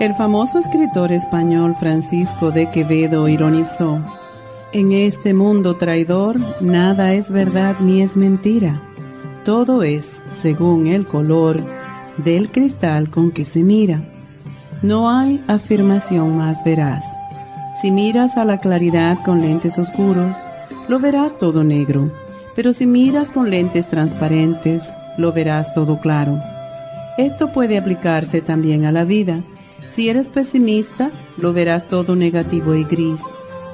El famoso escritor español Francisco de Quevedo ironizó, En este mundo traidor nada es verdad ni es mentira, todo es según el color del cristal con que se mira. No hay afirmación más veraz. Si miras a la claridad con lentes oscuros, lo verás todo negro, pero si miras con lentes transparentes, lo verás todo claro. Esto puede aplicarse también a la vida si eres pesimista, lo verás todo negativo y gris.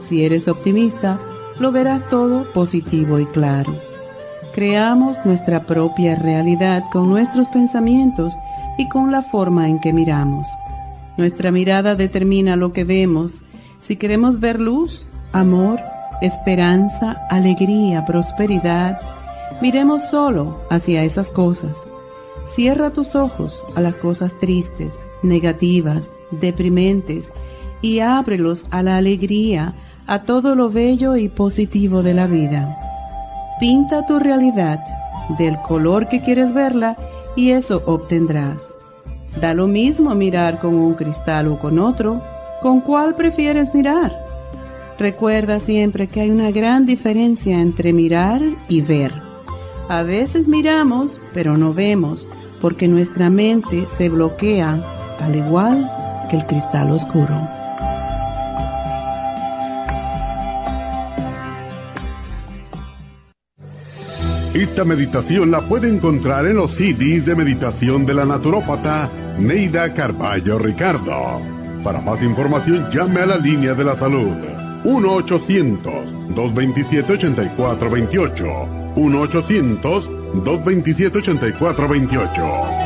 Si eres optimista, lo verás todo positivo y claro. Creamos nuestra propia realidad con nuestros pensamientos y con la forma en que miramos. Nuestra mirada determina lo que vemos. Si queremos ver luz, amor, esperanza, alegría, prosperidad, miremos solo hacia esas cosas. Cierra tus ojos a las cosas tristes, negativas, deprimentes, y ábrelos a la alegría, a todo lo bello y positivo de la vida. Pinta tu realidad del color que quieres verla y eso obtendrás. Da lo mismo mirar con un cristal o con otro, ¿con cuál prefieres mirar? Recuerda siempre que hay una gran diferencia entre mirar y ver. A veces miramos, pero no vemos, porque nuestra mente se bloquea al igual que el cristal oscuro. Esta meditación la puede encontrar en los CDs de meditación de la naturópata Neida Carballo Ricardo. Para más información llame a la línea de la salud 1-800-227-8428. 1-800-227-8428.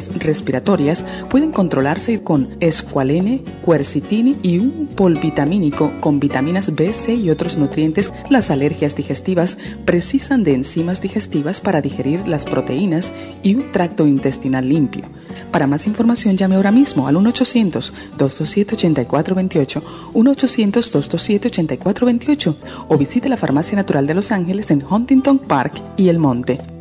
respiratorias pueden controlarse con escualene, quercitini y un polvitamínico con vitaminas B, C y otros nutrientes. Las alergias digestivas precisan de enzimas digestivas para digerir las proteínas y un tracto intestinal limpio. Para más información llame ahora mismo al 1-800-227-8428, 1-800-227-8428 o visite la Farmacia Natural de Los Ángeles en Huntington Park y El Monte.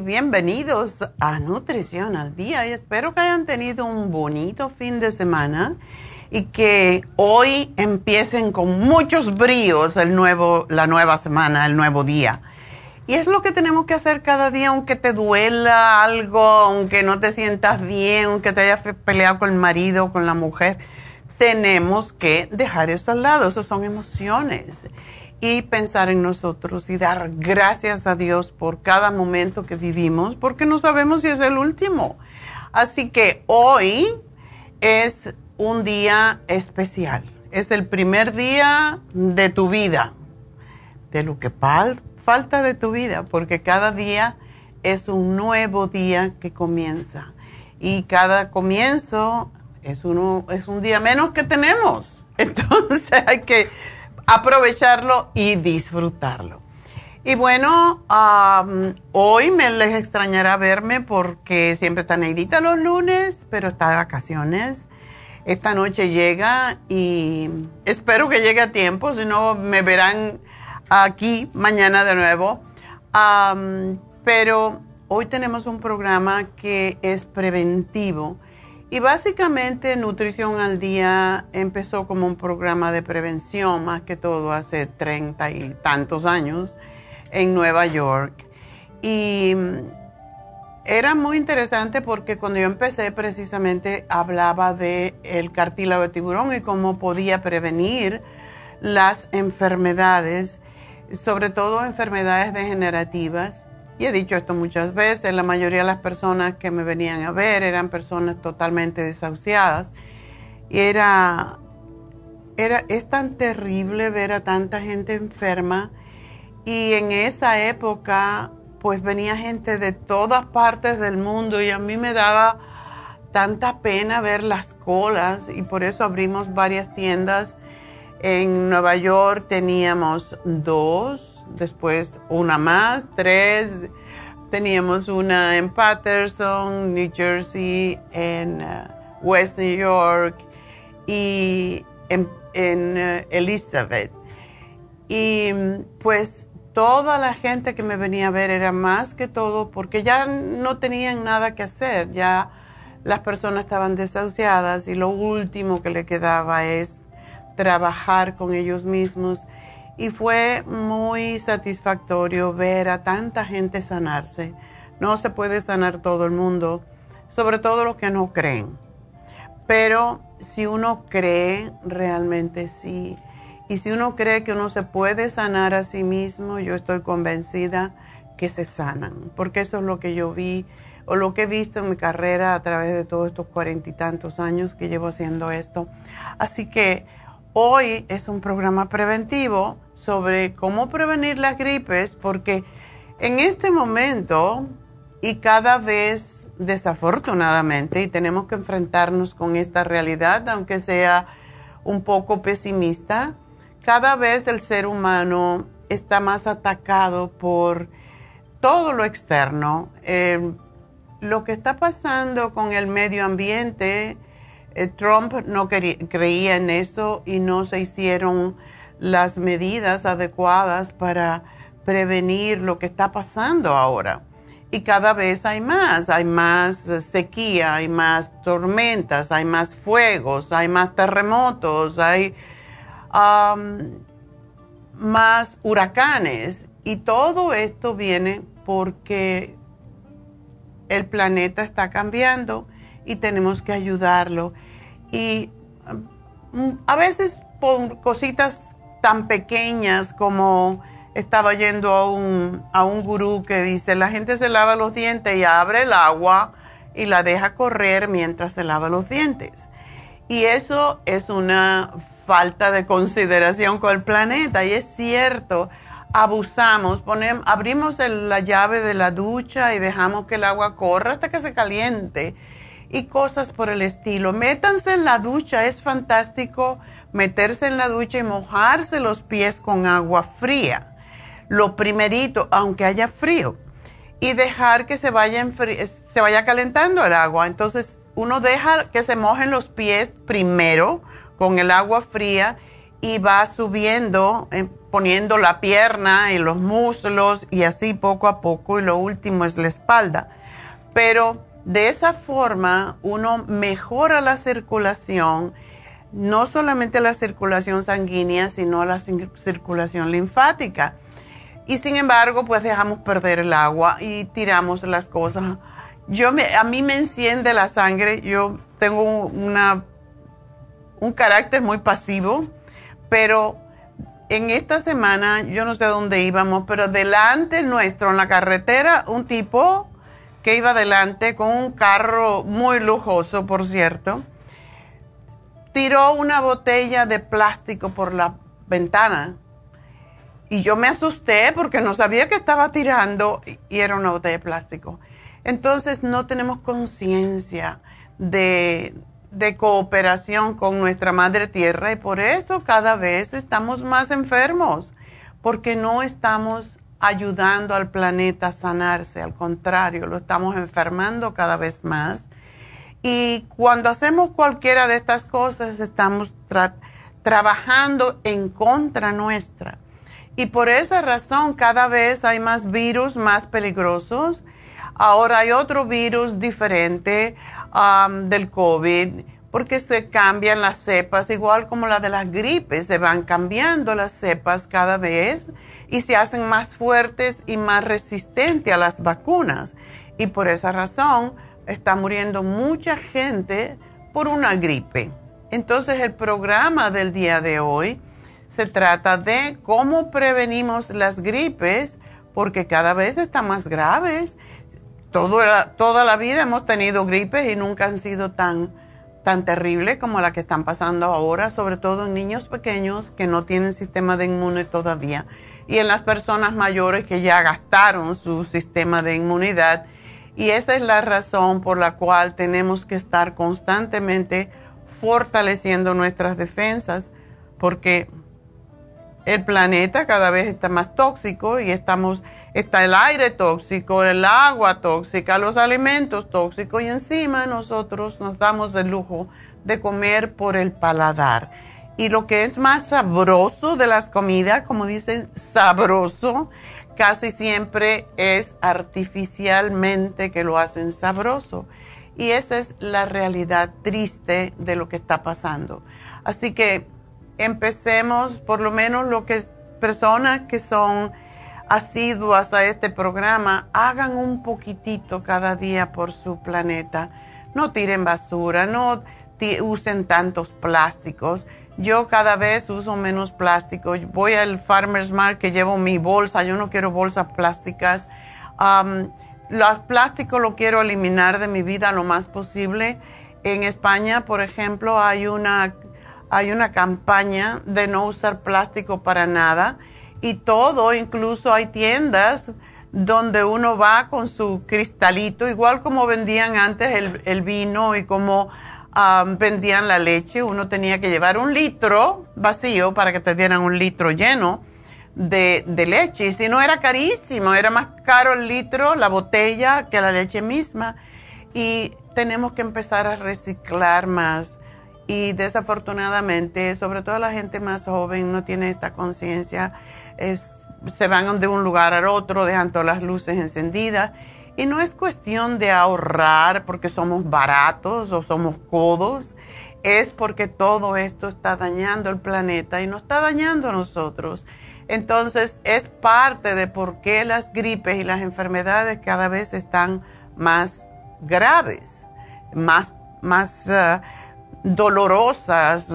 Bienvenidos a Nutrición al Día y espero que hayan tenido un bonito fin de semana y que hoy empiecen con muchos bríos el nuevo, la nueva semana, el nuevo día. Y es lo que tenemos que hacer cada día, aunque te duela algo, aunque no te sientas bien, aunque te hayas peleado con el marido o con la mujer. Tenemos que dejar eso al lado, eso son emociones y pensar en nosotros y dar gracias a Dios por cada momento que vivimos, porque no sabemos si es el último. Así que hoy es un día especial. es el primer día de tu vida, de lo que falta de tu vida, porque cada día es un nuevo día que comienza. Y cada comienzo es, uno, es un día menos que tenemos. Entonces hay que aprovecharlo y disfrutarlo. Y bueno, hoy me les extrañará verme porque siempre está Neidita los lunes, pero está de vacaciones. Esta noche llega y espero que llegue a tiempo, si no me verán aquí mañana de nuevo. pero hoy tenemos un programa que es preventivo y básicamente Nutrición al Día empezó como un programa de prevención, más que todo hace treinta y tantos años en Nueva York. Y era muy interesante porque cuando yo empecé precisamente hablaba de el cartílago de tiburón y cómo podía prevenir las enfermedades, sobre todo enfermedades degenerativas y he dicho esto muchas veces, la mayoría de las personas que me venían a ver eran personas totalmente desahuciadas. Y era, era, es tan terrible ver a tanta gente enferma. Y en esa época, pues venía gente de todas partes del mundo y a mí me daba tanta pena ver las colas y por eso abrimos varias tiendas. En Nueva York teníamos dos, después una más, tres. Teníamos una en Patterson, New Jersey, en uh, West New York y en, uh, Elizabeth. Y pues toda la gente que me venía a ver era más que todo porque ya no tenían nada que hacer, ya las personas estaban desahuciadas y lo último que le quedaba es trabajar con ellos mismos y fue muy satisfactorio ver a tanta gente sanarse. No se puede sanar todo el mundo, sobre todo los que no creen. Pero si uno cree, realmente sí. Y si uno cree que uno se puede sanar a sí mismo, yo estoy convencida que se sanan, porque eso es lo que yo vi o lo que he visto en mi carrera a través de todos estos cuarenta y tantos años que llevo haciendo esto. Así que hoy es un programa preventivo sobre cómo prevenir las gripes, porque en este momento y cada vez desafortunadamente, y tenemos que enfrentarnos con esta realidad, aunque sea un poco pesimista, cada vez el ser humano está más atacado por todo lo externo. Eh, lo que está pasando con el medio ambiente, eh, Trump no creía en eso y no se hicieron las medidas adecuadas para prevenir lo que está pasando ahora. Y cada vez hay más, hay más sequía, hay más tormentas, hay más fuegos, hay más terremotos, hay más huracanes. Y todo esto viene porque el planeta está cambiando y tenemos que ayudarlo. Y mm, a veces por cositas tan pequeñas como estaba yendo a un, a un gurú que dice, la gente se lava los dientes y abre el agua y la deja correr mientras se lava los dientes. Y eso es una falta de consideración con el planeta y es cierto, abusamos, ponemos, abrimos la llave de la ducha y dejamos que el agua corra hasta que se caliente y cosas por el estilo. Métanse en la ducha, es fantástico meterse en la ducha y mojarse los pies con agua fría. Lo primerito, aunque haya frío, y dejar que se vaya, se vaya calentando el agua. Entonces, uno deja que se mojen los pies primero con el agua fría y va subiendo, eh, poniendo la pierna y los muslos y así poco a poco. Y lo último es la espalda. Pero de esa forma uno mejora la circulación no solamente la circulación sanguínea, sino la circulación linfática. Y sin embargo, pues dejamos perder el agua y tiramos las cosas. Yo me, a mí me enciende la sangre, yo tengo una, un carácter muy pasivo, pero en esta semana, yo no sé dónde íbamos, pero delante nuestro, en la carretera, un tipo que iba delante con un carro muy lujoso, por cierto, tiró una botella de plástico por la ventana. Y yo me asusté porque no sabía que estaba tirando y era una botella de plástico. Entonces no tenemos conciencia de, de, cooperación con nuestra madre tierra y por eso cada vez estamos más enfermos, porque no estamos ayudando al planeta a sanarse, al contrario, lo estamos enfermando cada vez más. Y cuando hacemos cualquiera de estas cosas, estamos trabajando en contra nuestra. Y por esa razón cada vez hay más virus más peligrosos. Ahora hay otro virus diferente del COVID porque se cambian las cepas, igual como la de las gripes, se van cambiando las cepas cada vez y se hacen más fuertes y más resistentes a las vacunas. Y por esa razón está muriendo mucha gente por una gripe. Entonces el programa del día de hoy se trata de cómo prevenimos las gripes porque cada vez están más graves. toda la vida hemos tenido gripes y nunca han sido tan tan terrible como la que están pasando ahora, sobre todo en niños pequeños que no tienen sistema de inmune todavía y en las personas mayores que ya gastaron su sistema de inmunidad. Y esa es la razón por la cual tenemos que estar constantemente fortaleciendo nuestras defensas, porque el planeta cada vez está más tóxico y estamos está el aire tóxico, el agua tóxica, los alimentos tóxicos y encima nosotros nos damos el lujo de comer por el paladar. Y lo que es más sabroso de las comidas, como dicen, sabroso, casi siempre es artificialmente que lo hacen sabroso. Y esa es la realidad triste de lo que está pasando. Así que empecemos, por lo menos lo que personas que son asiduas a este programa, hagan un poquitito cada día por su planeta. No tiren basura, no usen tantos plásticos. Yo cada vez uso menos plástico. Voy al Farmer's Market, llevo mi bolsa. Yo no quiero bolsas plásticas. los plásticos lo quiero eliminar de mi vida lo más posible. En España, por ejemplo, hay una, hay una campaña de no usar plástico para nada y todo, incluso hay tiendas donde uno va con su cristalito, igual como vendían antes el, vino y como vendían la leche, uno tenía que llevar un litro vacío para que te dieran un litro lleno de, de leche. Y si no era carísimo, era más caro el litro, la botella, que la leche misma. Y tenemos que empezar a reciclar más. Y desafortunadamente, sobre todo la gente más joven, no tiene esta conciencia se van de un lugar al otro, dejan todas las luces encendidas. Y no es cuestión de ahorrar porque somos baratos o somos codos, es porque todo esto está dañando el planeta y nos está dañando a nosotros. Entonces es parte de por qué las gripes y las enfermedades cada vez están más graves, más, más eh, dolorosas.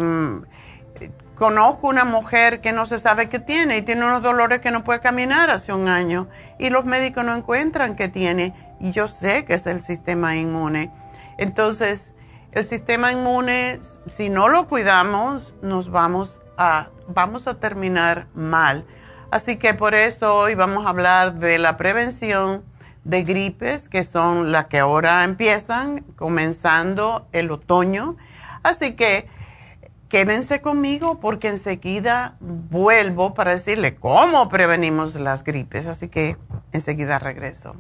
Conozco una mujer que no se sabe qué tiene y tiene unos dolores que no puede caminar hace un año y los médicos no encuentran qué tiene y yo sé que es el sistema inmune. Entonces, el sistema inmune, si no lo cuidamos, nos vamos a, vamos a terminar mal. Así que por eso hoy vamos a hablar de la prevención de gripes, que son las que ahora empiezan, comenzando el otoño. Así que quédense conmigo porque enseguida vuelvo para decirle cómo prevenimos las gripes. Así que enseguida regreso.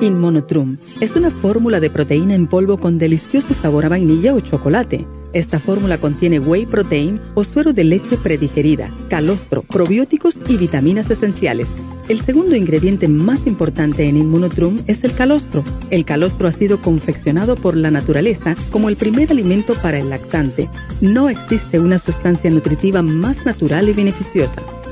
Inmonotrum es una fórmula de proteína en polvo con delicioso sabor a vainilla o chocolate esta fórmula contiene whey protein o suero de leche predigerida, calostro, probióticos y vitaminas esenciales. El segundo ingrediente más importante en Immunotrum es el calostro. El calostro ha sido confeccionado por la naturaleza como el primer alimento para el lactante. No existe una sustancia nutritiva más natural y beneficiosa.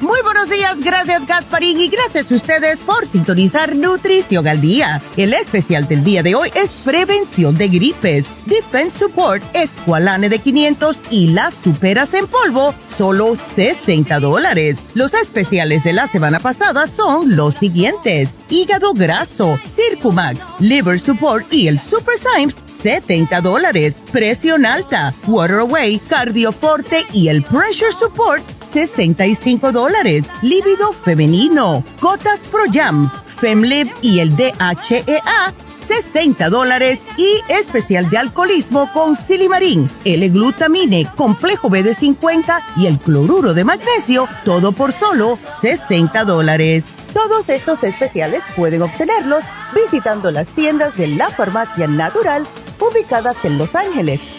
Muy buenos días, gracias Gasparín y gracias a ustedes por sintonizar Nutrición al Día. El especial del día de hoy es prevención de gripes, Defense Support, Esqualane de 500 y las superas en polvo, solo 60 dólares. Los especiales de la semana pasada son los siguientes. Hígado graso, Circumax, Liver Support y el Super Symes 70 dólares. Presión alta, Water Away, Cardioforte y el Pressure Support 65 dólares. Líbido femenino, Gotas Pro Jam, Femlib y el DHEA 60 dólares y especial de alcoholismo con silimarín, L-glutamine, complejo B de 50 y el cloruro de magnesio, todo por solo 60 dólares. Todos estos especiales pueden obtenerlos visitando las tiendas de la farmacia natural ubicadas en Los Ángeles,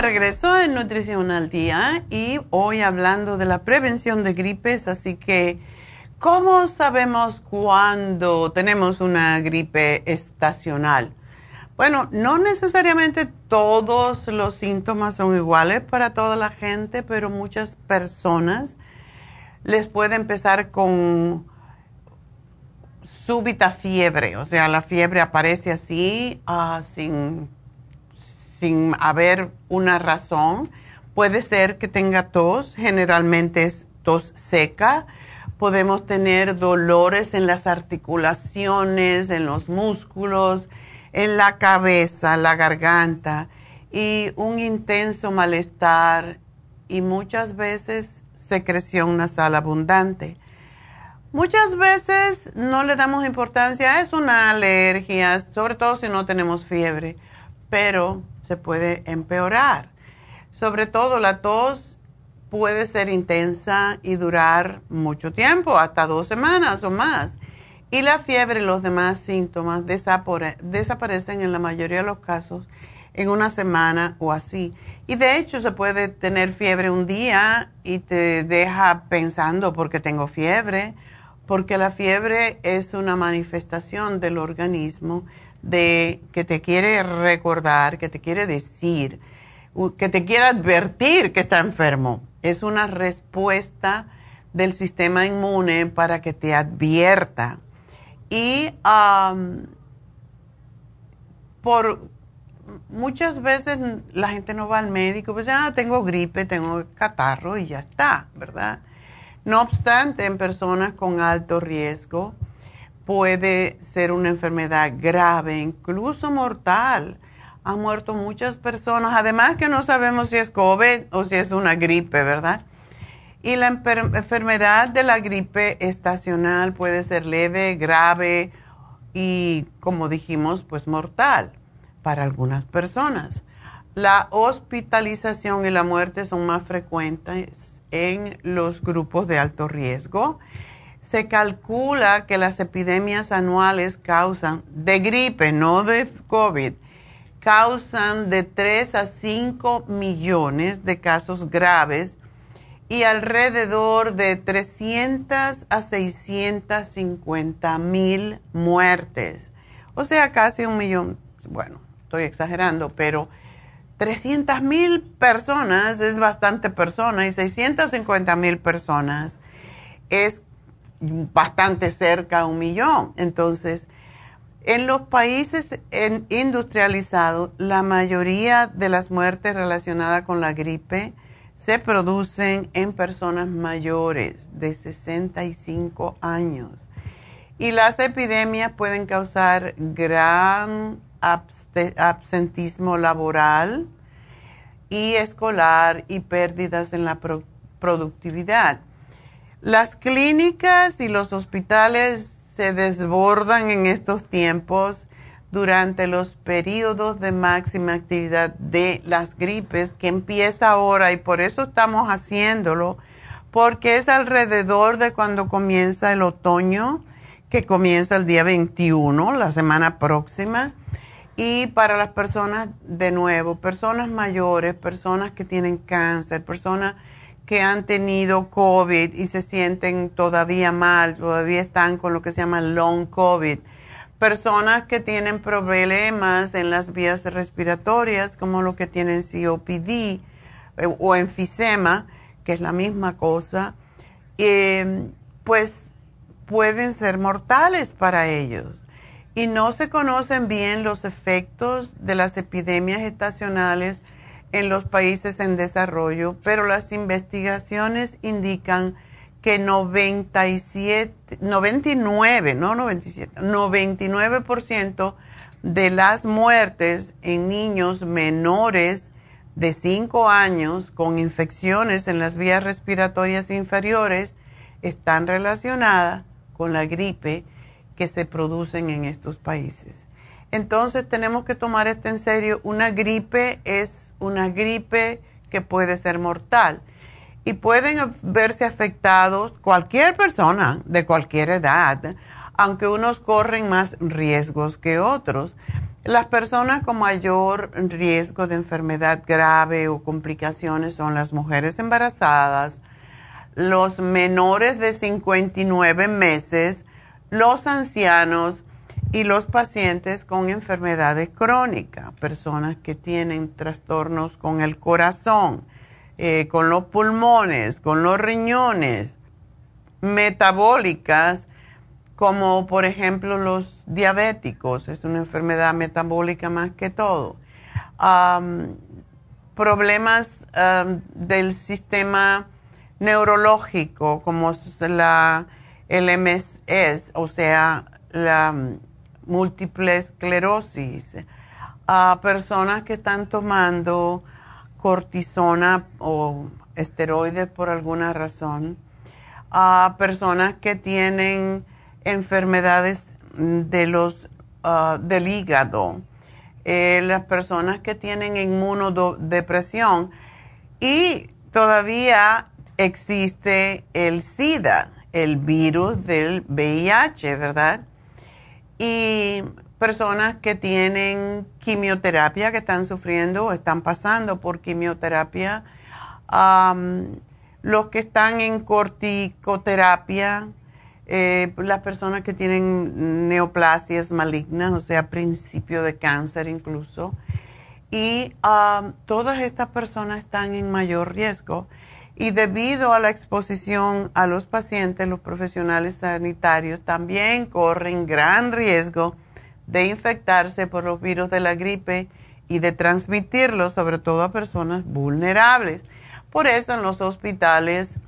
Regreso en Nutrición al Día y hoy hablando de la prevención de gripes, así que ¿cómo sabemos cuando tenemos una gripe estacional? Bueno, no necesariamente todos los síntomas son iguales para toda la gente, pero muchas personas les puede empezar con súbita fiebre, o sea, la fiebre aparece así, uh, sin sin haber una razón. Puede ser que tenga tos, generalmente es tos seca. Podemos tener dolores en las articulaciones, en los músculos, en la cabeza, la garganta y un intenso malestar y muchas veces secreción nasal abundante. Muchas veces no le damos importancia, es una alergia, sobre todo si no tenemos fiebre, pero se puede empeorar. Sobre todo la tos puede ser intensa y durar mucho tiempo, hasta dos semanas o más. Y la fiebre y los demás síntomas desaparecen en la mayoría de los casos en una semana o así. Y de hecho se puede tener fiebre un día y te deja pensando porque tengo fiebre, porque la fiebre es una manifestación del organismo de que te quiere recordar, que te quiere decir, que te quiere advertir que está enfermo. Es una respuesta del sistema inmune para que te advierta. Y por muchas veces la gente no va al médico, pues ya ah, tengo gripe, tengo catarro y ya está, ¿verdad? No obstante, en personas con alto riesgo, puede ser una enfermedad grave, incluso mortal. Han muerto muchas personas, además que no sabemos si es COVID o si es una gripe, ¿verdad? Y la enfermedad de la gripe estacional puede ser leve, grave y, como dijimos, pues mortal para algunas personas. La hospitalización y la muerte son más frecuentes en los grupos de alto riesgo se calcula que las epidemias anuales causan, de gripe, no de COVID, causan de 3 a 5 millones de casos graves y alrededor de 300 a 650 mil muertes. O sea, casi un millón, bueno, estoy exagerando, pero 300 mil personas es bastante persona y 650 mil personas es bastante cerca a un millón. Entonces, en los países industrializados, la mayoría de las muertes relacionadas con la gripe se producen en personas mayores de 65 años. Y las epidemias pueden causar gran absentismo laboral y escolar y pérdidas en la productividad. Las clínicas y los hospitales se desbordan en estos tiempos durante los periodos de máxima actividad de las gripes que empieza ahora y por eso estamos haciéndolo, porque es alrededor de cuando comienza el otoño, que comienza el día 21, la semana próxima, y para las personas, de nuevo, personas mayores, personas que tienen cáncer, personas que han tenido COVID y se sienten todavía mal, todavía están con lo que se llama long COVID. Personas que tienen problemas en las vías respiratorias, como lo que tienen COPD eh, o enfisema, que es la misma cosa, eh, pues pueden ser mortales para ellos. Y no se conocen bien los efectos de las epidemias estacionales en los países en desarrollo, pero las investigaciones indican que 97, 99, no 97, 99% de las muertes en niños menores de 5 años con infecciones en las vías respiratorias inferiores están relacionadas con la gripe que se producen en estos países. Entonces tenemos que tomar esto en serio. Una gripe es una gripe que puede ser mortal y pueden verse afectados cualquier persona de cualquier edad, aunque unos corren más riesgos que otros. Las personas con mayor riesgo de enfermedad grave o complicaciones son las mujeres embarazadas, los menores de 59 meses, los ancianos, y los pacientes con enfermedades crónicas, personas que tienen trastornos con el corazón, eh, con los pulmones, con los riñones, metabólicas, como por ejemplo los diabéticos, es una enfermedad metabólica más que todo. problemas del sistema neurológico, como la, el MS, o sea, la múltiple esclerosis, a personas que están tomando cortisona o esteroides por alguna razón, a personas que tienen enfermedades de los, ah, del hígado, eh, las personas que tienen inmunodepresión. Y todavía existe el SIDA, el virus del VIH, ¿verdad? Y personas que tienen quimioterapia, que están sufriendo o están pasando por quimioterapia, los que están en corticoterapia, eh, las personas que tienen neoplasias malignas, o sea, principio de cáncer incluso. Y todas estas personas están en mayor riesgo. Y debido a la exposición a los pacientes, los profesionales sanitarios también corren gran riesgo de infectarse por los virus de la gripe y de transmitirlos sobre todo a personas vulnerables. Por eso en los hospitales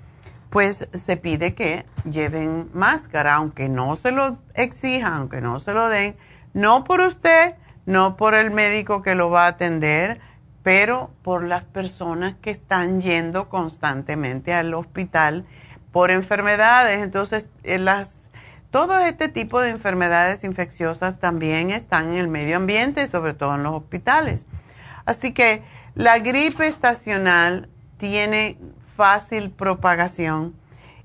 pues se pide que lleven máscara, aunque no se lo exijan, aunque no se lo den, no por usted, no por el médico que lo va a atender, pero por las personas que están yendo constantemente al hospital por enfermedades. Entonces, eh, las, todo este tipo de enfermedades infecciosas también están en el medio ambiente, sobre todo en los hospitales. Así que la gripe estacional tiene fácil propagación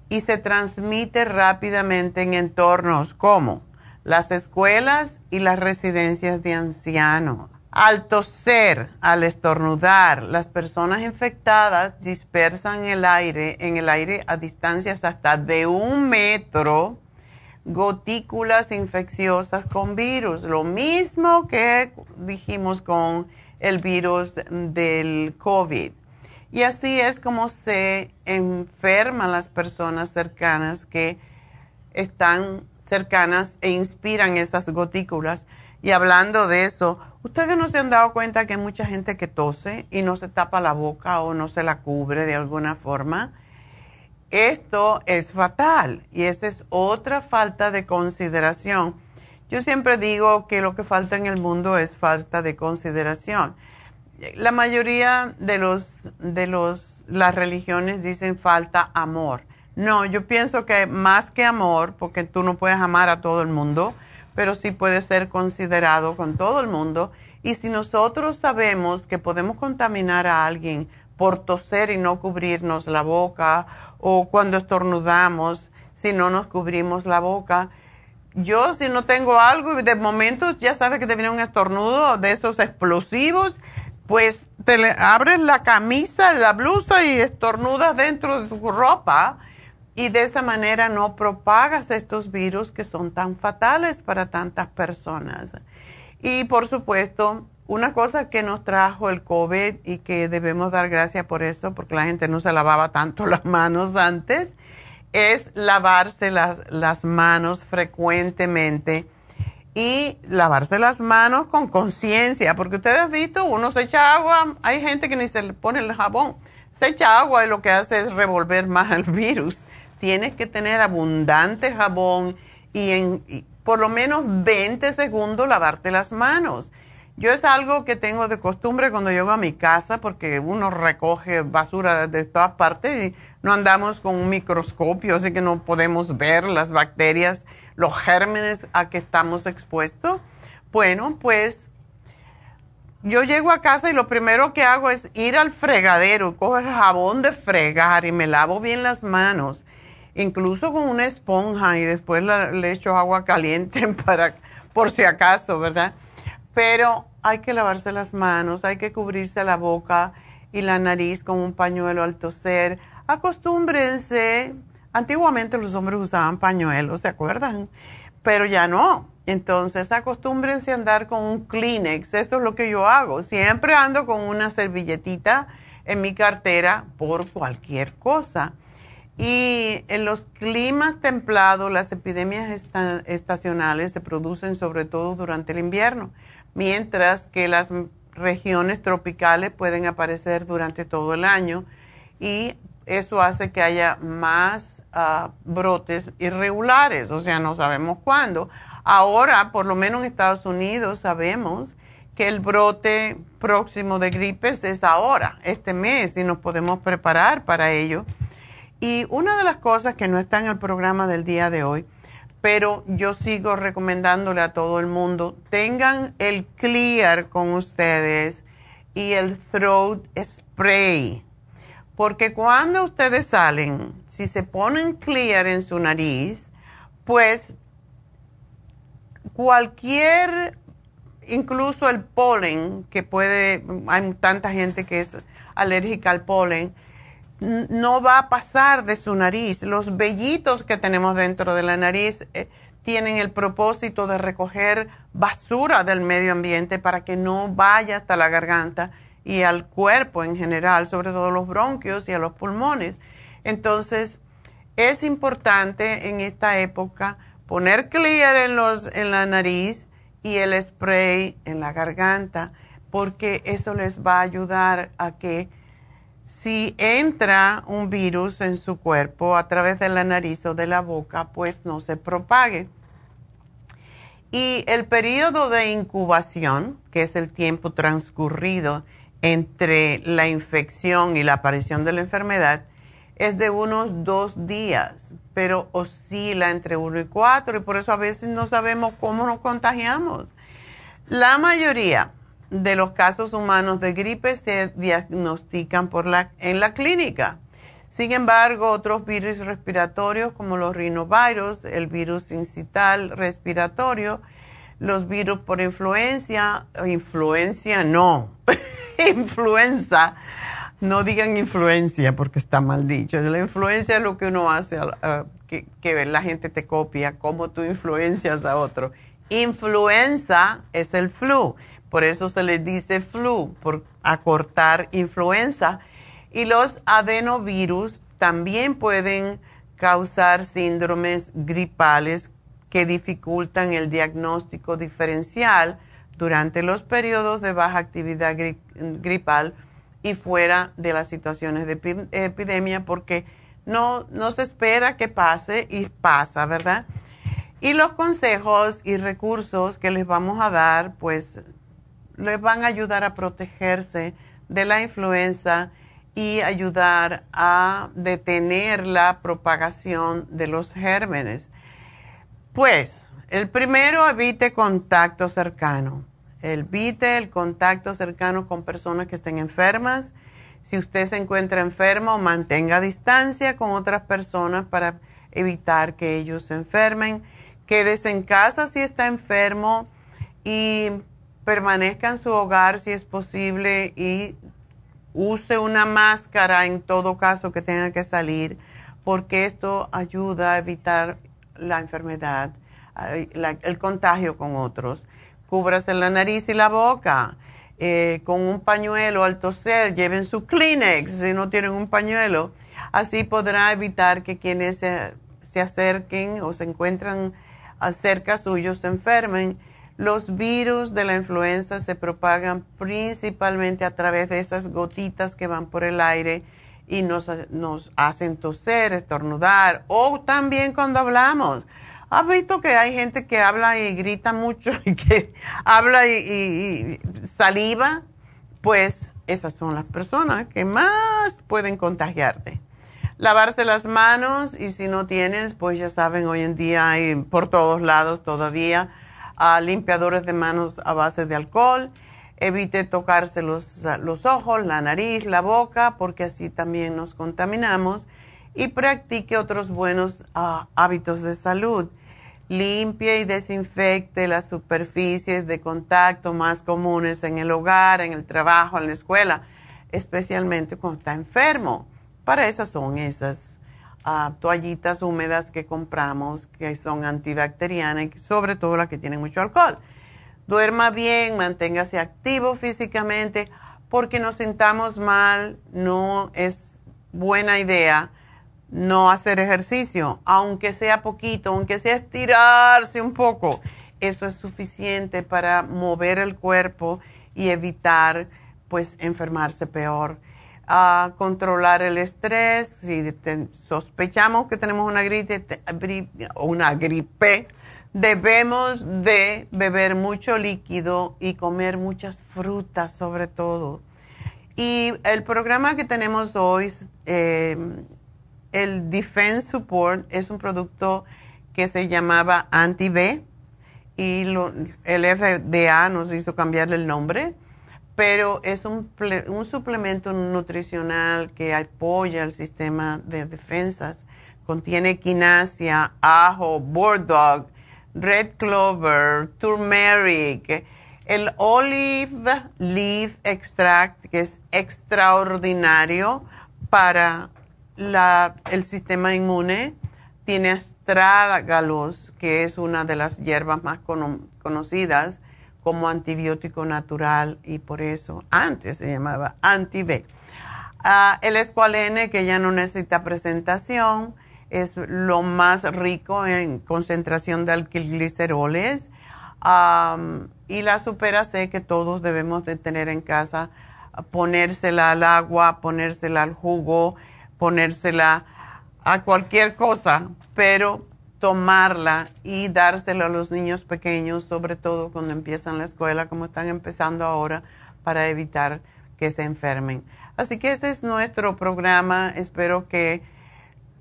y se transmite rápidamente en entornos como las escuelas y las residencias de ancianos. Al toser, al estornudar, las personas infectadas dispersan el aire, en el aire a distancias hasta de un metro gotículas infecciosas con virus. Lo mismo que dijimos con el virus del COVID. Y así es como se enferman las personas cercanas que están cercanas e inspiran esas gotículas. Y hablando de eso, ¿ustedes no se han dado cuenta que hay mucha gente que tose y no se tapa la boca o no se la cubre de alguna forma? Esto es fatal y esa es otra falta de consideración. Yo siempre digo que lo que falta en el mundo es falta de consideración. La mayoría de los de los las religiones dicen falta amor. No, yo pienso que más que amor, porque tú no puedes amar a todo el mundo, pero sí puede ser considerado con todo el mundo. Y si nosotros sabemos que podemos contaminar a alguien por toser y no cubrirnos la boca, o cuando estornudamos, si no nos cubrimos la boca, yo si no tengo algo y de momento ya sabes que te viene un estornudo de esos explosivos, pues te le abres la camisa, la blusa y estornudas dentro de tu ropa y de esa manera no propagas estos virus que son tan fatales para tantas personas. Y por supuesto, una cosa que nos trajo el COVID y que debemos dar gracias por eso, porque la gente no se lavaba tanto las manos antes, es lavarse las, las manos frecuentemente y lavarse las manos con conciencia, porque ustedes han visto, uno se echa agua, hay gente que ni se le pone el jabón, se echa agua y lo que hace es revolver más el virus tienes que tener abundante jabón y en por lo menos 20 segundos lavarte las manos. Yo es algo que tengo de costumbre cuando llego a mi casa porque uno recoge basura de todas partes y no andamos con un microscopio, así que no podemos ver las bacterias, los gérmenes a que estamos expuestos. Bueno, pues yo llego a casa y lo primero que hago es ir al fregadero, cojo el jabón de fregar y me lavo bien las manos incluso con una esponja y después le echo agua caliente para, por si acaso, ¿verdad? Pero hay que lavarse las manos, hay que cubrirse la boca y la nariz con un pañuelo al toser. Acostúmbrense. Antiguamente los hombres usaban pañuelos, ¿se acuerdan? Pero ya no. Entonces, acostúmbrense a andar con un Kleenex. Eso es lo que yo hago. Siempre ando con una servilletita en mi cartera por cualquier cosa. Y en los climas templados, las epidemias estacionales se producen sobre todo durante el invierno, mientras que las regiones tropicales pueden aparecer durante todo el año y eso hace que haya más ah, brotes irregulares, o sea, no sabemos cuándo. Ahora, por lo menos en Estados Unidos, sabemos que el brote próximo de gripes es ahora, este mes, y nos podemos preparar para ello. Y una de las cosas que no está en el programa del día de hoy, pero yo sigo recomendándole a todo el mundo, tengan el clear con ustedes y el throat spray. Porque cuando ustedes salen, si se ponen clear en su nariz, pues cualquier, incluso el polen, que puede, hay tanta gente que es alérgica al polen, no va a pasar de su nariz. Los vellitos que tenemos dentro de la nariz eh, tienen el propósito de recoger basura del medio ambiente para que no vaya hasta la garganta y al cuerpo en general, sobre todo los bronquios y a los pulmones. Entonces, es importante en esta época poner clear en, los, en la nariz y el spray en la garganta, porque eso les va a ayudar a que si entra un virus en su cuerpo a través de la nariz o de la boca, pues no se propague. Y el periodo de incubación, que es el tiempo transcurrido entre la infección y la aparición de la enfermedad, es de unos dos días, pero oscila entre uno y cuatro y por eso a veces no sabemos cómo nos contagiamos. La mayoría de los casos humanos de gripe se diagnostican por la, en la clínica. Sin embargo, otros virus respiratorios como los rinovirus, el virus incital respiratorio, los virus por influencia, influencia no, influenza, no digan influencia porque está mal dicho. La influencia es lo que uno hace, que, que la gente te copia, cómo tú influencias a otro. Influenza es el flu, por eso se le dice flu, por acortar influenza y los adenovirus también pueden causar síndromes gripales que dificultan el diagnóstico diferencial durante los periodos de baja actividad gripal y fuera de las situaciones de epidemia porque no, no se espera que pase y pasa, ¿verdad? Y los consejos y recursos que les vamos a dar, pues les van a ayudar a protegerse de la influenza y ayudar a detener la propagación de los gérmenes. Pues, el primero, evite contacto cercano. Evite el contacto cercano con personas que estén enfermas. Si usted se encuentra enfermo, mantenga distancia con otras personas para evitar que ellos se enfermen. Quédese en casa si está enfermo y permanezca en su hogar si es posible y use una máscara en todo caso que tenga que salir, porque esto ayuda a evitar la enfermedad, el contagio con otros. Cúbrase la nariz y la boca eh, con un pañuelo al toser, lleven su Kleenex si no tienen un pañuelo. Así podrá evitar que quienes se, se acerquen o se encuentran cerca suyos se enfermen los virus de la influenza se propagan principalmente a través de esas gotitas que van por el aire y nos, hacen toser, estornudar o también cuando hablamos. ¿Has visto que hay gente que habla y grita mucho y que habla y, y saliva? Pues esas son las personas que más pueden contagiarte. Lavarse las manos y si no tienes, pues ya saben, hoy en día hay por todos lados todavía a limpiadores de manos a base de alcohol. Evite tocarse los, los ojos, la nariz, la boca, porque así también nos contaminamos. Y practique otros buenos ah, hábitos de salud. Limpie y desinfecte las superficies de contacto más comunes en el hogar, en el trabajo, en la escuela, especialmente cuando está enfermo. Para eso son esas toallitas húmedas que compramos que son antibacterianas y sobre todo las que tienen mucho alcohol. Duerma bien, manténgase activo físicamente porque nos sintamos mal, no es buena idea no hacer ejercicio, aunque sea poquito, aunque sea estirarse un poco. Eso es suficiente para mover el cuerpo y evitar pues enfermarse peor a controlar el estrés. Si sospechamos que tenemos una gripe, una gripe, debemos de beber mucho líquido y comer muchas frutas sobre todo. Y el programa que tenemos hoy, eh, el Defense Support, es un producto que se llamaba Anti-B y el FDA nos hizo cambiarle el nombre pero es un, un, suplemento nutricional que apoya el sistema de defensas. Contiene quinasia, ajo, bordog, red clover, turmeric, el olive leaf extract, que es extraordinario para la, el sistema inmune. Tiene astragalus, que es una de las hierbas más conocidas como antibiótico natural y por eso antes se llamaba anti-B. Ah, el escualene, que ya no necesita presentación, es lo más rico en concentración de alquigliceroles. y la supera C que todos debemos de tener en casa, ponérsela al agua, ponérsela al jugo, ponérsela a cualquier cosa, pero tomarla y dársela a los niños pequeños, sobre todo cuando empiezan la escuela, como están empezando ahora, para evitar que se enfermen. Así que ese es nuestro programa. Espero que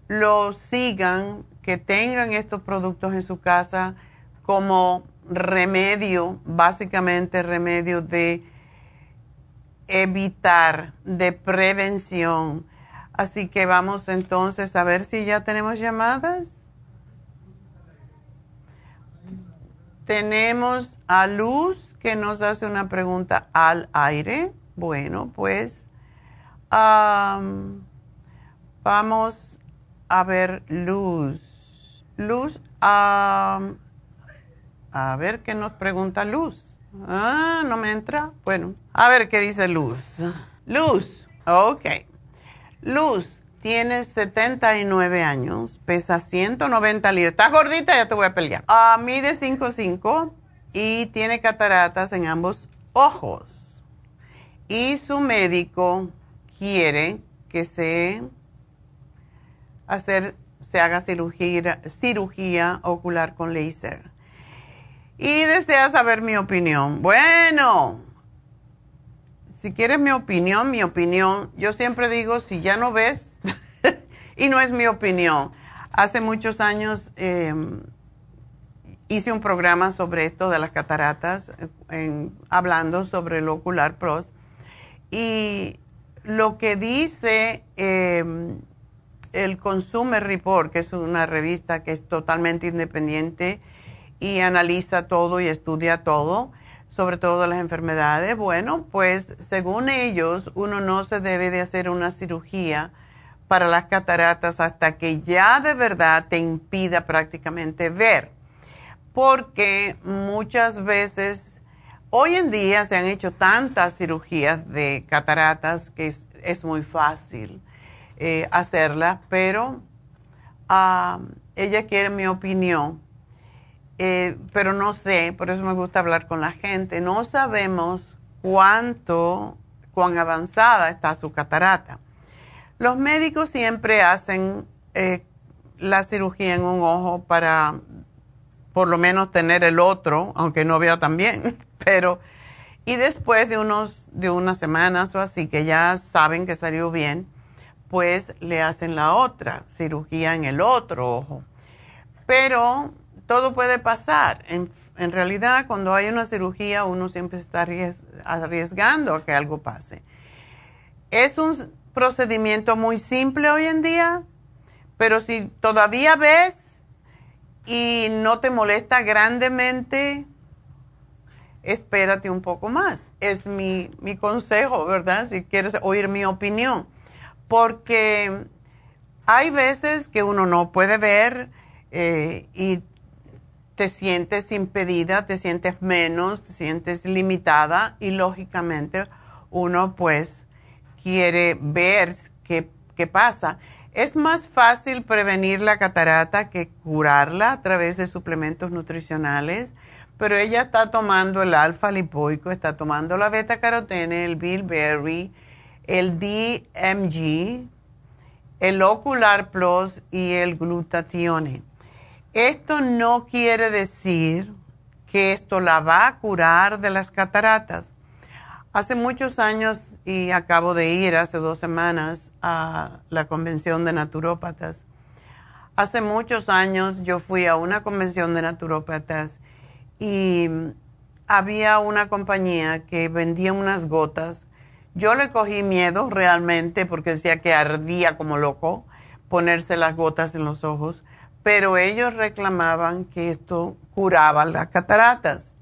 lo sigan, que tengan estos productos en su casa como remedio, básicamente remedio de evitar, de prevención Así que vamos entonces a ver si ya tenemos llamadas. Tenemos a Luz que nos hace una pregunta al aire. Bueno, pues vamos a ver Luz. Luz, a ver qué nos pregunta Luz. Ah, no me entra. Bueno, a ver qué dice Luz. Luz, ok. Luz, tiene 79 años, pesa 190 libras. Estás gordita, ya te voy a pelear. Uh, mide 5'5 y tiene cataratas en ambos ojos. Y su médico quiere que se, hacer, se haga cirugía, cirugía ocular con láser. Y desea saber mi opinión. Bueno, si quieres mi opinión, mi opinión, yo siempre digo, si ya no ves, y no es mi opinión. Hace muchos años em, hice un programa sobre esto de las cataratas, hablando sobre el Ocular Pros, y lo que dice em, el Consumer Report, que es una revista que es totalmente independiente y analiza todo y estudia todo, sobre todo las enfermedades, bueno, pues según ellos, uno no se debe de hacer una cirugía para las cataratas hasta que ya de verdad te impida prácticamente ver. Porque muchas veces, hoy en día se han hecho tantas cirugías de cataratas que es, muy fácil eh, hacerlas, pero ah, ella quiere mi opinión eh, pero no sé, por eso me gusta hablar con la gente, no sabemos cuánto, cuán avanzada está su catarata. Los médicos siempre hacen eh, la cirugía en un ojo para por lo menos tener el otro, aunque no vea tan bien, pero y después de unos de unas semanas o así que ya saben que salió bien, pues le hacen la otra cirugía en el otro ojo. Pero todo puede pasar. En, realidad, cuando hay una cirugía, uno siempre está arriesgando a que algo pase. Es un procedimiento muy simple hoy en día, pero si todavía ves y no te molesta grandemente, espérate un poco más. Es mi, mi consejo, ¿verdad? Si quieres oír mi opinión. Porque hay veces que uno no puede ver eh, y te sientes impedida, te sientes menos, te sientes limitada y lógicamente uno pues quiere ver qué, qué pasa. Es más fácil prevenir la catarata que curarla a través de suplementos nutricionales, pero ella está tomando el alfa lipoico, está tomando la beta carotene, el bilberry, el DMG, el ocular plus y el glutatione. Esto no quiere decir que esto la va a curar de las cataratas. Hace muchos años, y acabo de ir hace dos semanas a la convención de naturópatas, hace muchos años yo fui a una convención de naturópatas y había una compañía que vendía unas gotas. Yo le cogí miedo realmente porque decía que ardía como loco ponerse las gotas en los ojos pero ellos reclamaban que esto curaba las cataratas.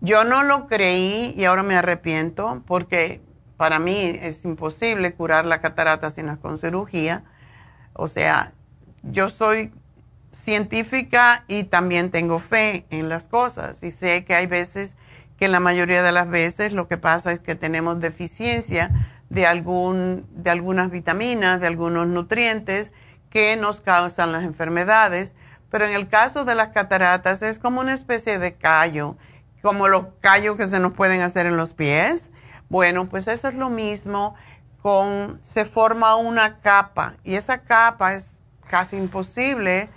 Yo no lo creí y ahora me arrepiento porque para mí es imposible curar la catarata sin con cirugía. O sea, yo soy científica y también tengo fe en las cosas y sé que hay veces que la mayoría de las veces lo que pasa es que tenemos deficiencia de, algún, de algunas vitaminas, de algunos nutrientes que nos causan las enfermedades, pero en el caso de las cataratas es como una especie de callo, como los callos que se nos pueden hacer en los pies. Bueno, pues eso es lo mismo con, se forma una capa y esa capa es casi imposible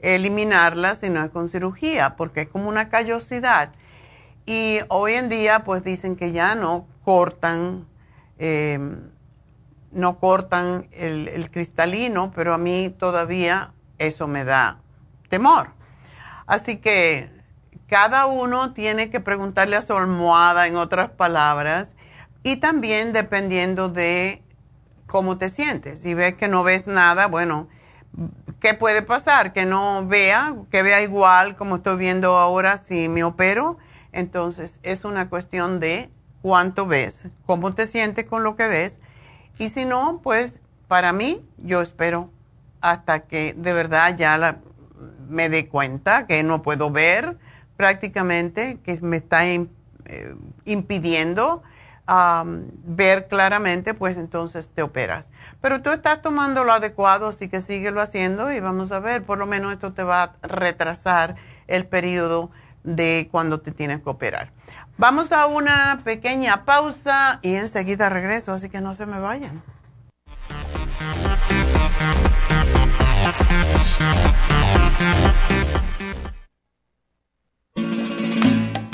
eliminarla si no es con cirugía, porque es como una callosidad. Y hoy en día pues dicen que ya no cortan eh, no cortan el, cristalino, pero a mí todavía eso me da temor. Así que cada uno tiene que preguntarle a su almohada, en otras palabras, y también dependiendo de cómo te sientes. Si ves que no ves nada, bueno, ¿qué puede pasar? Que no vea, que vea igual como estoy viendo ahora si me opero. Entonces es una cuestión de cuánto ves, cómo te sientes con lo que ves. Y si no, pues para mí yo espero hasta que de verdad ya me dé cuenta que no puedo ver prácticamente, que me está eh, impidiendo ver claramente, pues entonces te operas. Pero tú estás tomando lo adecuado, así que síguelo haciendo y vamos a ver, por lo menos esto te va a retrasar el periodo de cuando te tienes que operar. Vamos a una pequeña pausa y enseguida regreso, así que no se me vayan.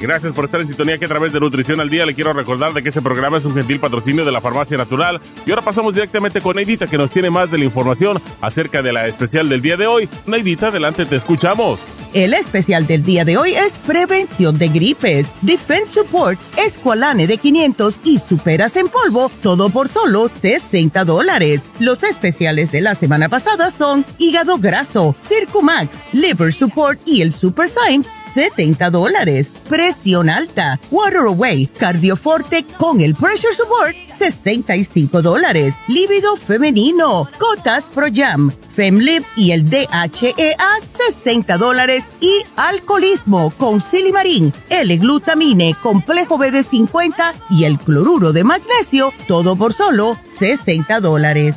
Gracias por estar en sintonía que a través de Nutrición al Día le quiero recordar de que este programa es un gentil patrocinio de la Farmacia Natural. Y ahora pasamos directamente con Neidita que nos tiene más de la información acerca de la especial del día de hoy. Neidita, adelante, te escuchamos. El especial del día de hoy es prevención de gripes, Defense Support, Esqualane de 500 y Superas en polvo, todo por solo 60 dólares. Los especiales de la semana pasada son hígado graso, Circumax, Liver Support y el Super Symes 70 dólares. Presión alta, Water Away, Cardioforte con el Pressure Support, 65 dólares. Líbido femenino, Cotas Pro Jam, FemLib y el DHEA, 60 dólares. Y alcoholismo con Silimarín, L-glutamine, complejo BD50 y el cloruro de magnesio, todo por solo 60 dólares.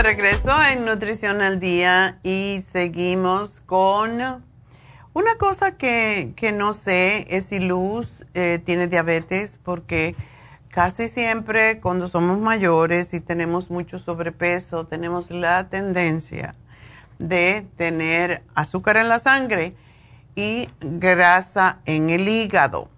Regreso en Nutrición al Día y seguimos con una cosa que, no sé es si Luz eh, tiene diabetes porque casi siempre cuando somos mayores y tenemos mucho sobrepeso tenemos la tendencia de tener azúcar en la sangre y grasa en el hígado.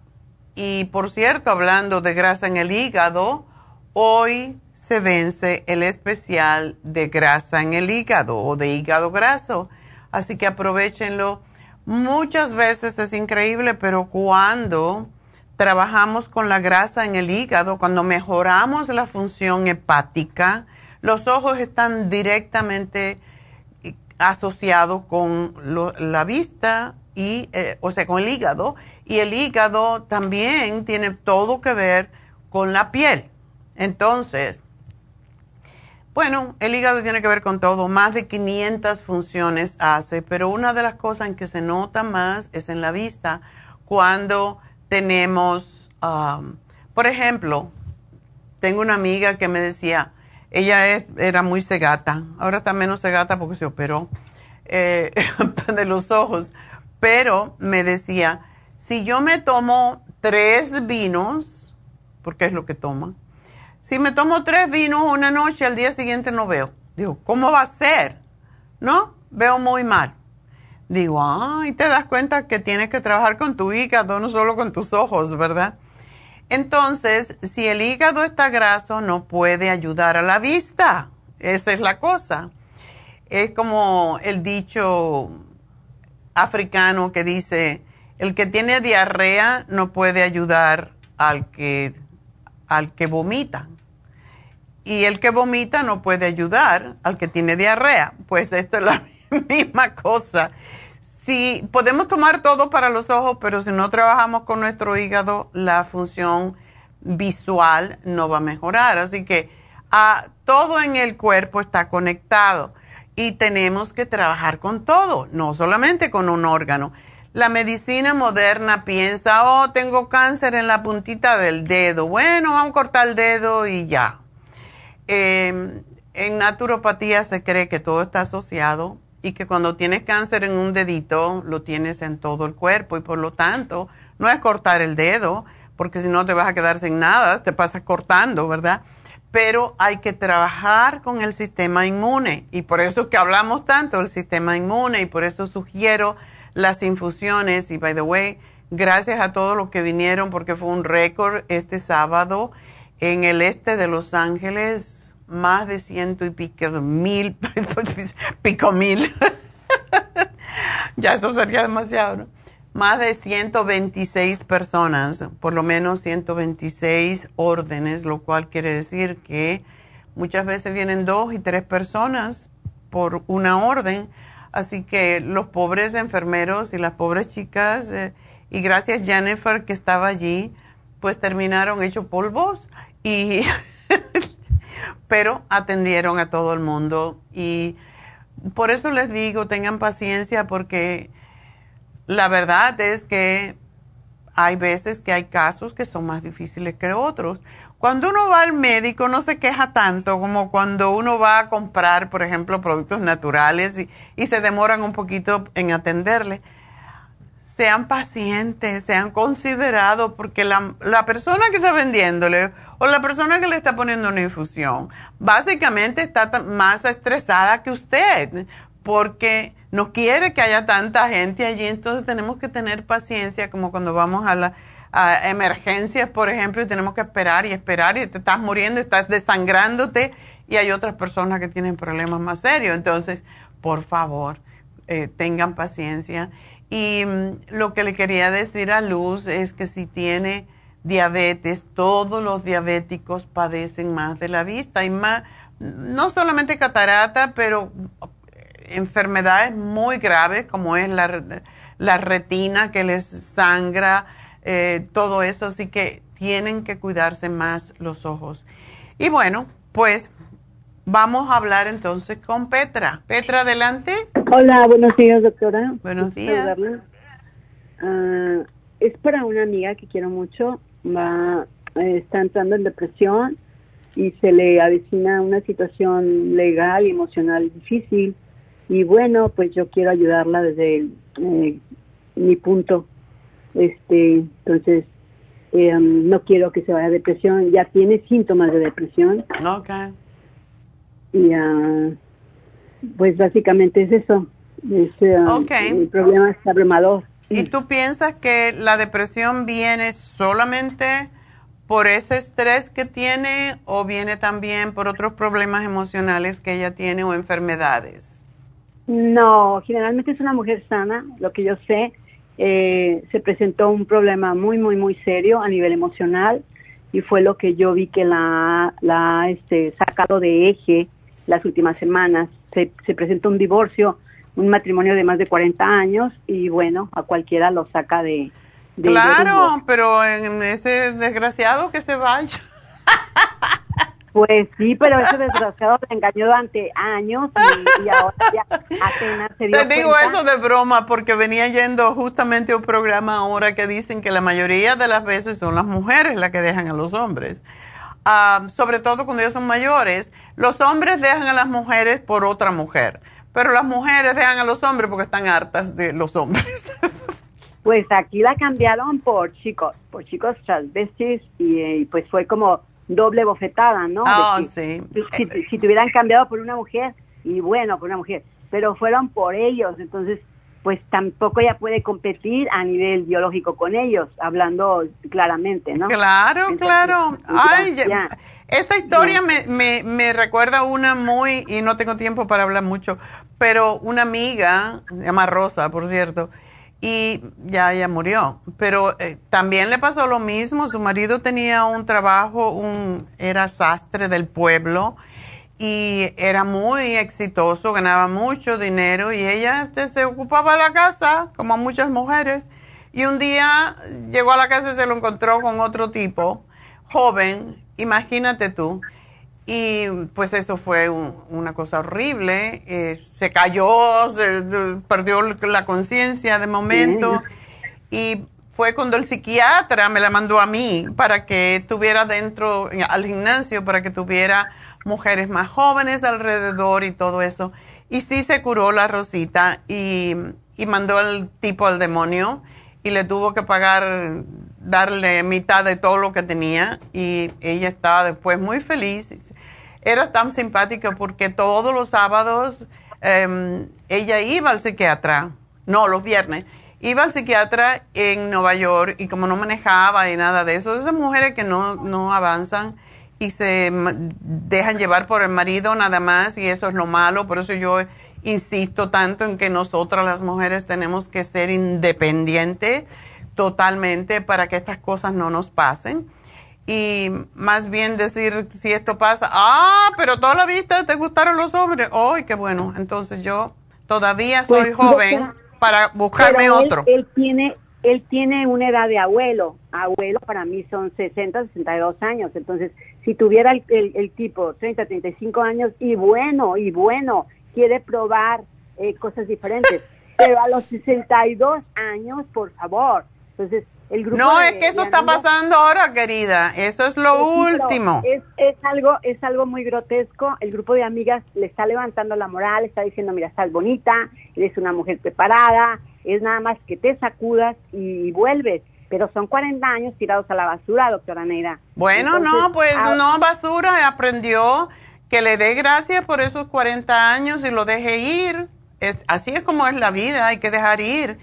Y por cierto, hablando de grasa en el hígado, hoy se vence el especial de grasa en el hígado o de hígado graso. Así que aprovechenlo. Muchas veces es increíble, pero cuando trabajamos con la grasa en el hígado, cuando mejoramos la función hepática, los ojos están directamente asociados con la vista y, eh, o sea, con el hígado. Y el hígado también tiene todo que ver con la piel. Entonces, bueno, el hígado tiene que ver con todo, más de 500 funciones hace, pero una de las cosas en que se nota más es en la vista, cuando tenemos, um, por ejemplo, tengo una amiga que me decía, ella era muy cegata, ahora está menos cegata porque se operó eh, de los ojos, pero me decía, si yo me tomo tres vinos, porque es lo que toma, si me tomo tres vinos una noche, al día siguiente no veo. Digo, ¿cómo va a ser? ¿No? Veo muy mal. Digo, ay, te das cuenta que tienes que trabajar con tu hígado, no solo con tus ojos, ¿verdad? Entonces, si el hígado está graso, no puede ayudar a la vista. Esa es la cosa. Es como el dicho africano que dice, el que tiene diarrea no puede ayudar al que, al que vomita. Y el que vomita no puede ayudar al que tiene diarrea. Pues esto es la misma cosa. Si podemos tomar todo para los ojos, pero si no trabajamos con nuestro hígado, la función visual no va a mejorar. Así que a, todo en el cuerpo está conectado y tenemos que trabajar con todo, no solamente con un órgano. La medicina moderna piensa, oh, tengo cáncer en la puntita del dedo. Bueno, vamos a cortar el dedo y ya. Em, en naturopatía se cree que todo está asociado y que cuando tienes cáncer en un dedito lo tienes en todo el cuerpo y por lo tanto no es cortar el dedo porque si no te vas a quedar sin nada, te pasas cortando, ¿verdad? Pero hay que trabajar con el sistema inmune y por eso que hablamos tanto del sistema inmune y por eso sugiero las infusiones y by the way, gracias a todos los que vinieron porque fue un récord este sábado en el este de Los Ángeles, más de ciento y pico mil, pico mil. ya eso sería demasiado, ¿no? Más de 126 personas, por lo menos 126 órdenes, lo cual quiere decir que muchas veces vienen dos y tres personas por una orden. Así que los pobres enfermeros y las pobres chicas, eh, y gracias Jennifer que estaba allí, pues terminaron hechos polvos y pero atendieron a todo el mundo y por eso les digo, tengan paciencia porque la verdad es que hay veces que hay casos que son más difíciles que otros. Cuando uno va al médico no se queja tanto como cuando uno va a comprar, por ejemplo, productos naturales y, y se demoran un poquito en atenderle sean pacientes, sean considerados, porque la, la, persona que está vendiéndole o la persona que le está poniendo una infusión, básicamente está más estresada que usted, porque no quiere que haya tanta gente allí, entonces tenemos que tener paciencia, como cuando vamos a la a emergencias, por ejemplo, y tenemos que esperar y esperar y te estás muriendo, estás desangrándote y hay otras personas que tienen problemas más serios. Entonces, por favor, eh, tengan paciencia y lo que le quería decir a Luz es que si tiene diabetes, todos los diabéticos padecen más de la vista y más, no solamente catarata, pero enfermedades muy graves como es la, retina que les sangra, eh, todo eso, así que tienen que cuidarse más los ojos. Y bueno, pues Vamos a hablar entonces con Petra. Petra, adelante. Hola, buenos días, doctora. Buenos días. Uh, es para una amiga que quiero mucho. Va, eh, está entrando en depresión y se le avecina una situación legal y emocional difícil. Y bueno, pues yo quiero ayudarla desde eh, mi punto. Este, entonces, eh, no quiero que se vaya a depresión. Ya tiene síntomas de depresión. Okay y uh, pues básicamente es eso. Es, uh, El problema es abrumador. ¿Y tú piensas que la depresión viene solamente por ese estrés que tiene o viene también por otros problemas emocionales que ella tiene o enfermedades? No, generalmente es una mujer sana, lo que yo sé. Eh, se presentó un problema muy, muy, muy serio a nivel emocional y fue lo que yo vi que la, la este, sacado de eje las últimas semanas. Se, se presentó un divorcio, un matrimonio de más de 40 años y bueno, a cualquiera lo saca de... claro, pero en ese desgraciado que se vaya. Pues sí, pero ese desgraciado le engañó durante años y, ahora ya apenas se dio Te digo eso de broma porque venía yendo justamente a un programa ahora que dicen que la mayoría de las veces son las mujeres las que dejan a los hombres. Sobre todo cuando ellos son mayores, los hombres dejan a las mujeres por otra mujer, pero las mujeres dejan a los hombres porque están hartas de los hombres. Pues aquí la cambiaron por chicos, por chicos transvestis y, y pues fue como doble bofetada, ¿no? Ah, sí. Si, si, si te hubieran cambiado por una mujer, y bueno, por una mujer, pero fueron por ellos, entonces pues tampoco ella puede competir a nivel biológico con ellos, hablando claramente, ¿no? Claro, Entonces, claro. Ay, ya. ya- esta historia me, me, me recuerda una muy, y no tengo tiempo para hablar mucho, pero una amiga, se llama Rosa, por cierto, y ya ella murió, pero eh, también le pasó lo mismo, su marido tenía un trabajo, un, era sastre del pueblo, y era muy exitoso, ganaba mucho dinero y ella se ocupaba de la casa, como muchas mujeres. Y un día llegó a la casa y se lo encontró con otro tipo, joven, imagínate tú. Y pues eso fue un- una cosa horrible. eh, se cayó, se, perdió la conciencia de momento. Y fue cuando el psiquiatra me la mandó a mí para que estuviera dentro al gimnasio, para que tuviera mujeres más jóvenes alrededor y todo eso. Y sí se curó la Rosita y, y mandó al tipo al demonio y le tuvo que pagar, darle mitad de todo lo que tenía y ella estaba después muy feliz. Era tan simpática porque todos los sábados em, ella iba al psiquiatra, no, los viernes, iba al psiquiatra en Nueva York y como no manejaba y nada de eso, esas mujeres que no, no avanzan y se dejan llevar por el marido nada más y eso es lo malo, por eso yo insisto tanto en que nosotras las mujeres tenemos que ser independientes totalmente para que estas cosas no nos pasen y más bien decir si esto pasa, ah, pero toda la vista te gustaron los hombres, ¡ay, qué bueno! Entonces yo todavía soy Pues, joven doctora, para buscarme Pero él- otro. Él, tiene, él tiene una edad de abuelo. Abuelo para mí son 60, 62 años. Entonces, si tuviera el, el- el tipo 30, 35 años y bueno, y bueno, quiere probar eh, cosas diferentes. Pero a los 62 años, por favor. Entonces, el grupo No, de- es que eso está pasando ahora, querida. Eso es lo último. Es, es algo es algo muy grotesco. El grupo de amigas le está levantando la moral, le está diciendo, mira, estás bonita, eres una mujer preparada, es nada más que te sacudas y vuelves. Pero son 40 años tirados a la basura, doctora Neira. Bueno, Entonces, no, pues ah, no, basura, aprendió que le dé gracias por esos 40 años y lo deje ir. Es, así es como es la vida, hay que dejar ir.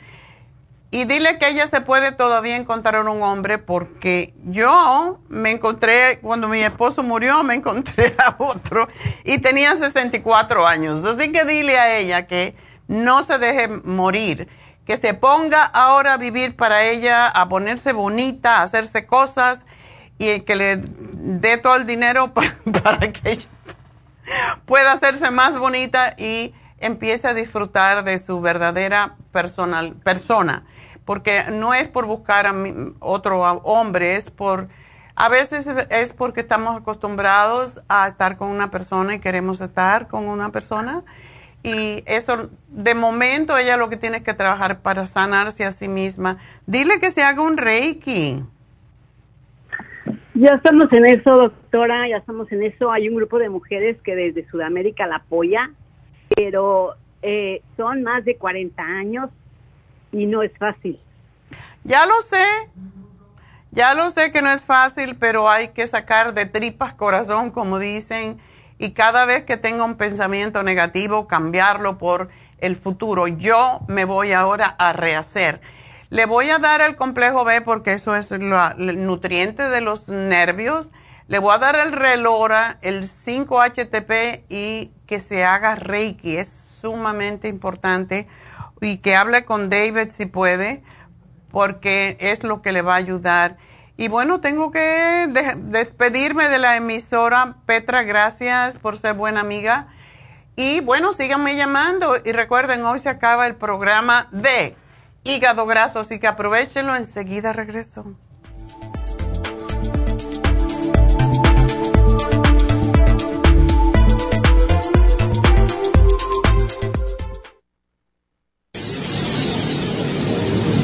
Y dile que ella se puede todavía encontrar un hombre porque yo me encontré, cuando mi esposo murió, me encontré a otro y tenía 64 años. Así que dile a ella que no se deje morir, que se ponga ahora a vivir para ella, a ponerse bonita, a hacerse cosas y que le dé todo el dinero pa- para que ella pueda hacerse más bonita y empiece a disfrutar de su verdadera personal, persona. Porque no es por buscar a otro hombre, es por... A veces es porque estamos acostumbrados a estar con una persona y queremos estar con una persona. Y eso, de momento, ella lo que tiene que trabajar para sanarse a sí misma. Dile que se haga un reiki. Ya estamos en eso, doctora, ya estamos en eso. Hay un grupo de mujeres que desde Sudamérica la apoya, pero eh, son más de 40 años y no es fácil. Ya lo sé, ya lo sé que no es fácil, pero hay que sacar de tripas corazón, como dicen, y cada vez que tenga un pensamiento negativo, cambiarlo por el futuro. Yo me voy ahora a rehacer. Le voy a dar el complejo B porque eso es la- el nutriente de los nervios. Le voy a dar el relora, el 5-HTP y que se haga Reiki. Es sumamente importante. Y que hable con David si puede, porque es lo que le va a ayudar. Y bueno, tengo que de- despedirme de la emisora. Petra, gracias por ser buena amiga. Y bueno, síganme llamando. Y recuerden, hoy se acaba el programa de hígado graso, así que aprovechenlo. Enseguida regreso.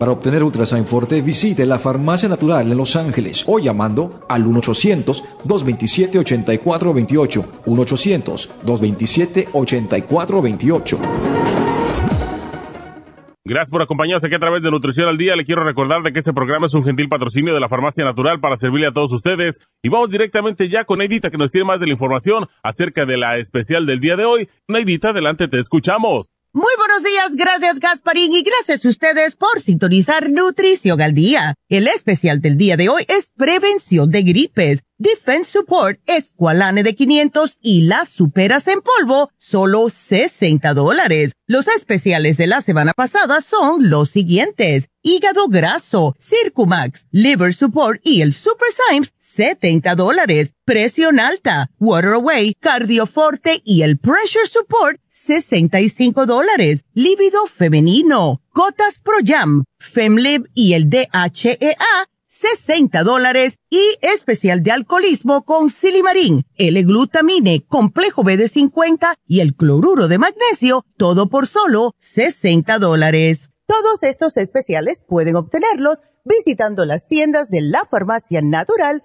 Para obtener Ultrasign Forte, visite la Farmacia Natural en Los Ángeles o llamando al 1-800-227-8428. 1-800-227-8428. Gracias por acompañarnos aquí a través de Nutrición al Día. Le quiero recordar de que este programa es un gentil patrocinio de la Farmacia Natural para servirle a todos ustedes. Y vamos directamente ya con Neidita que nos tiene más de la información acerca de la especial del día de hoy. Neidita, adelante, te escuchamos. Muy buenos días, gracias Gasparín y gracias a ustedes por sintonizar Nutrición al Día. El especial del día de hoy es prevención de gripes, Defense Support, Esqualane de 500 y las superas en polvo, solo 60 dólares. Los especiales de la semana pasada son los siguientes. Hígado graso, Circumax, Liver Support y el Super Symes, 70 dólares. Presión alta, Water Away, Cardioforte y el Pressure Support, 65 dólares. Líbido femenino, Cotas Pro Jam, Femlib y el DHEA, 60 dólares. Y especial de alcoholismo con Silimarín, L-glutamine, complejo B de 50 y el cloruro de magnesio, todo por solo 60 dólares. Todos estos especiales pueden obtenerlos visitando las tiendas de la farmacia natural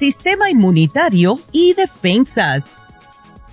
Sistema inmunitario y defensas.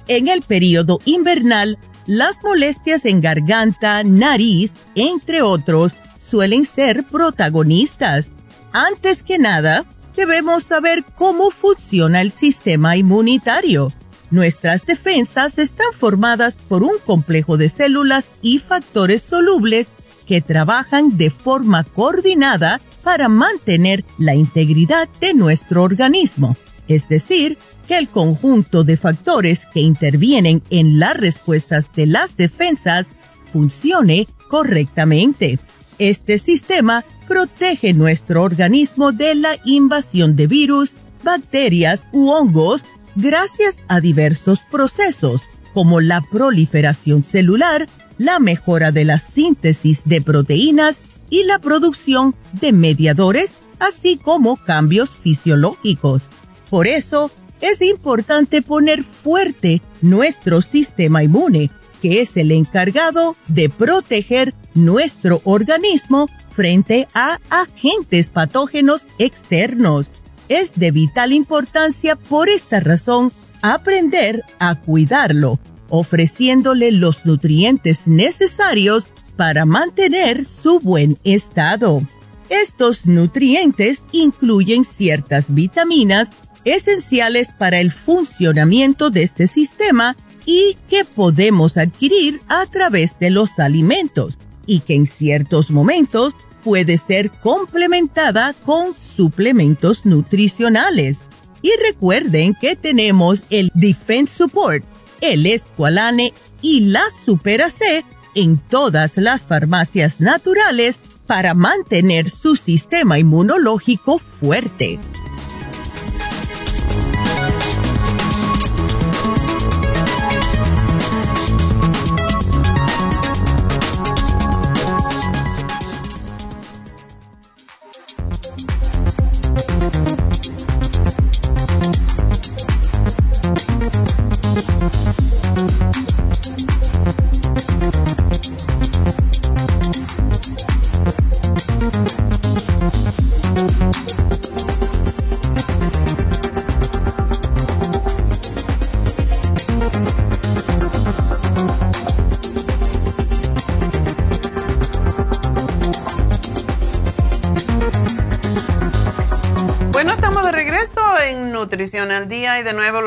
En el periodo invernal, las molestias en garganta, nariz, entre otros, suelen ser protagonistas. Antes que nada, debemos saber cómo funciona el sistema inmunitario. Nuestras defensas están formadas por un complejo de células y factores solubles que trabajan de forma coordinada para mantener la integridad de nuestro organismo. Es decir, que el conjunto de factores que intervienen en las respuestas de las defensas funcione correctamente. Este sistema protege nuestro organismo de la invasión de virus, bacterias u hongos gracias a diversos procesos como la proliferación celular, la mejora de la síntesis de proteínas y la producción de mediadores, así como cambios fisiológicos. Por eso, es importante poner fuerte nuestro sistema inmune, que es el encargado de proteger nuestro organismo frente a agentes patógenos externos. Es de vital importancia por esta razón aprender a cuidarlo, ofreciéndole los nutrientes necesarios para mantener su buen estado. Estos nutrientes incluyen ciertas vitaminas esenciales para el funcionamiento de este sistema y que podemos adquirir a través de los alimentos y que en ciertos momentos puede ser complementada con suplementos nutricionales. Y recuerden que tenemos el Defense Support, el Esqualane y la Supera C en todas las farmacias naturales para mantener su sistema inmunológico fuerte.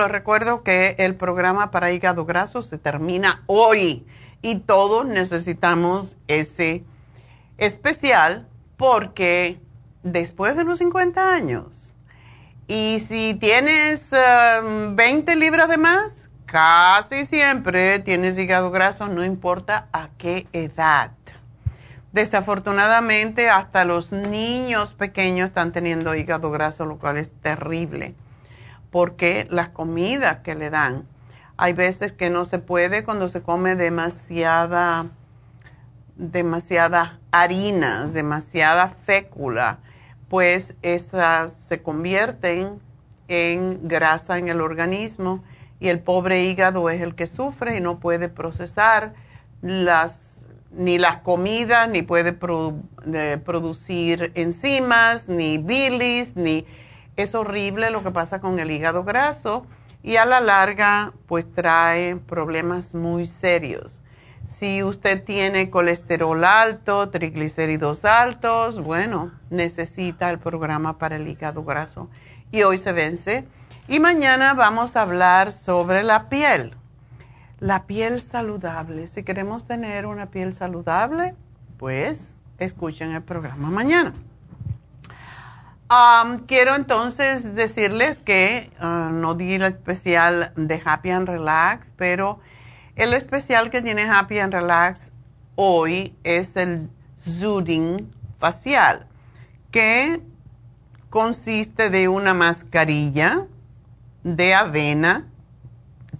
Les recuerdo que el programa para hígado graso se termina hoy y todos necesitamos ese especial porque después de los 50 años y si tienes 20 um, libras de más, casi siempre tienes hígado graso, no importa a qué edad. Desafortunadamente, hasta los niños pequeños están teniendo hígado graso, lo cual es terrible, porque las comidas que le dan, hay veces que no se puede cuando se come demasiada, demasiada harinas, demasiada fécula, pues esas se convierten en grasa en el organismo y el pobre hígado es el que sufre y no puede procesar las ni las comidas, ni puede producir enzimas, ni bilis, ni... Es horrible lo que pasa con el hígado graso y a la larga pues trae problemas muy serios. Si usted tiene colesterol alto, triglicéridos altos, bueno, necesita el programa para el hígado graso. Y hoy se vence. Y mañana vamos a hablar sobre la piel la piel saludable. Si queremos tener una piel saludable, pues escuchen el programa mañana. Quiero entonces decirles que ah, no di el especial de Happy and Relax, pero el especial que tiene Happy and Relax hoy es el Zooding facial, que consiste de una mascarilla de avena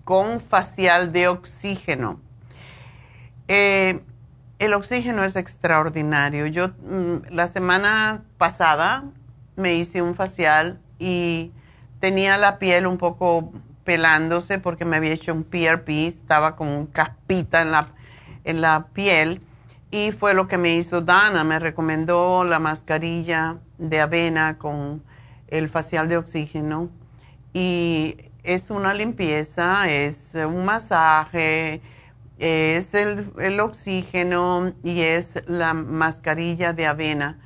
con facial de oxígeno. Eh, el oxígeno es extraordinario. Yo mm, la semana pasada me hice un facial y tenía la piel un poco pelándose porque me había hecho un PRP, estaba como un caspita en la, en la piel y fue lo que me hizo Dana, me recomendó la mascarilla de avena con el facial de oxígeno y es una limpieza, es un masaje, es el, oxígeno y es la mascarilla de avena.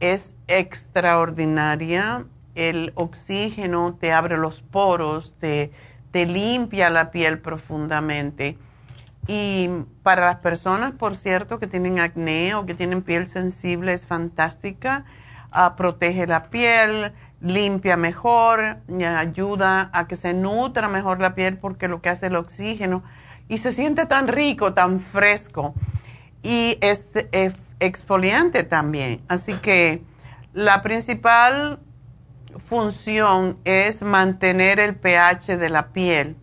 Es extraordinaria. El oxígeno te abre los poros, te, te limpia la piel profundamente. Y para las personas, por cierto, que tienen acné o que tienen piel sensible, es fantástica. Ah, protege la piel, limpia mejor, ayuda a que se nutra mejor la piel porque lo que hace el oxígeno y se siente tan rico, tan fresco y es, exfoliante también. Así que la principal función es mantener el pH de la piel.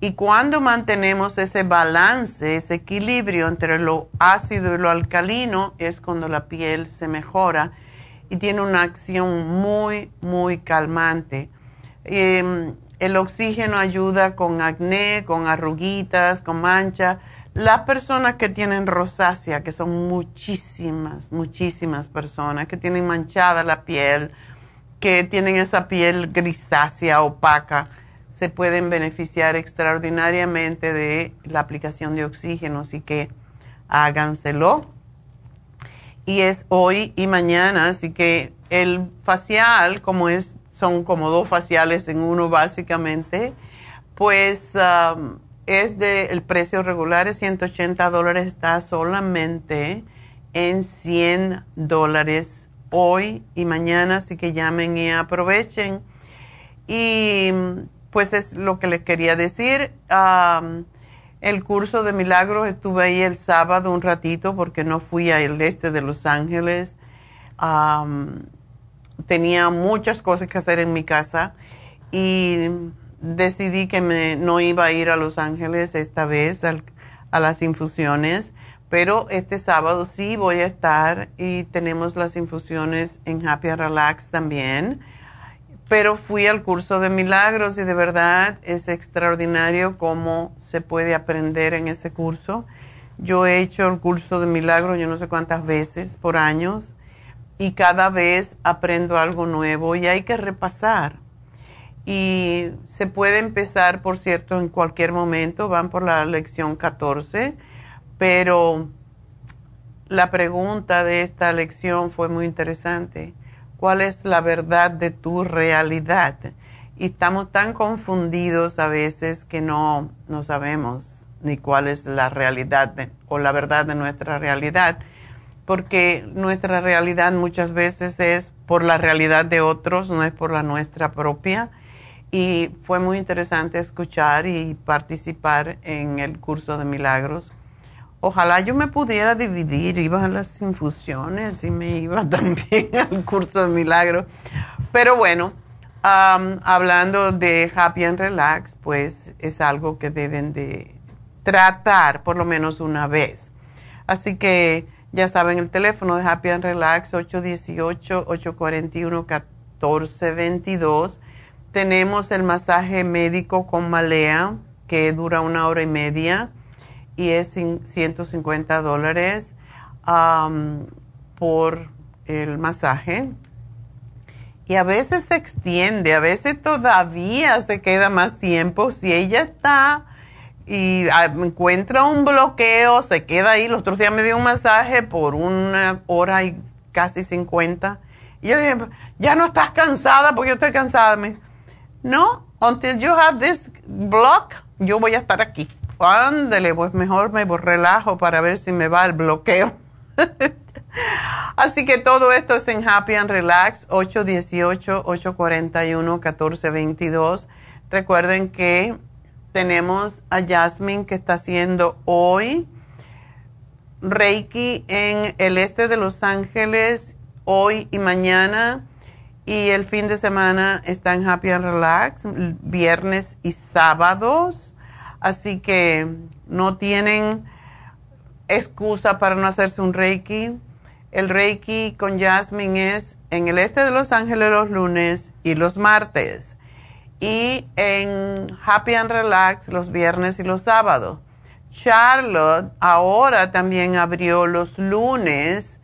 Y cuando mantenemos ese balance, ese equilibrio entre lo ácido y lo alcalino, es cuando la piel se mejora y tiene una acción muy, muy calmante. Em, el oxígeno ayuda con acné, con arruguitas, con mancha. Las personas que tienen rosácea, que son muchísimas, muchísimas personas que tienen manchada la piel, que tienen esa piel grisácea, opaca, se pueden beneficiar extraordinariamente de la aplicación de oxígeno. Así que háganselo y es hoy y mañana, así que el facial, como es, son como dos faciales en uno básicamente, pues um, es de el precio regular es 180 dólares, está solamente en 100 dólares hoy y mañana, así que llamen y aprovechen. Y pues es lo que les quería decir. El curso de milagros estuve ahí el sábado un ratito porque no fui al este de Los Ángeles. tenía muchas cosas que hacer en mi casa y decidí que me, no iba a ir a Los Ángeles esta vez a las infusiones, pero este sábado sí voy a estar y tenemos las infusiones en Happy Relax también pero fui al curso de milagros y de verdad es extraordinario cómo se puede aprender en ese curso. Yo he hecho el curso de milagros yo no sé cuántas veces por años y cada vez aprendo algo nuevo y hay que repasar. Y se puede empezar, por cierto, en cualquier momento, van por la lección 14, pero la pregunta de esta lección fue muy interesante cuál es la verdad de tu realidad. y estamos tan confundidos a veces que no, no sabemos ni cuál es la realidad o la verdad de nuestra realidad, porque nuestra realidad muchas veces es por la realidad de otros, no es por la nuestra propia. Y fue muy interesante escuchar y participar en el curso de milagros. Ojalá yo me pudiera dividir, iba a las infusiones y me iba también al curso de milagros. Pero bueno, hablando de Happy and Relax, pues es algo que deben de tratar por lo menos una vez. Así que ya saben, el teléfono de Happy and Relax 818-841-1422. Tenemos el masaje médico con malea que dura una hora y media y es 150 dólares por el masaje y a veces se extiende, a veces todavía se queda más tiempo. Si ella está y ah, encuentra un bloqueo, se queda ahí. Los otros días me dio un masaje por una hora y casi 50. Y yo dije, ya no estás cansada porque yo estoy cansada. Me, no, until you have this block, yo voy a estar aquí. Ándale, pues mejor me relajo para ver si me va el bloqueo. Así que todo esto es en Happy and Relax, 818-841-1422. Recuerden que tenemos a Jasmine que está haciendo hoy Reiki en el este de Los Ángeles, hoy y mañana. Y el fin de semana está en Happy and Relax, viernes y sábados. Así que no tienen excusa para no hacerse un Reiki. El Reiki con Jasmine es en el este de Los Ángeles los lunes y los martes. Y en Happy and Relax los viernes y los sábados. Charlotte ahora también abrió los lunes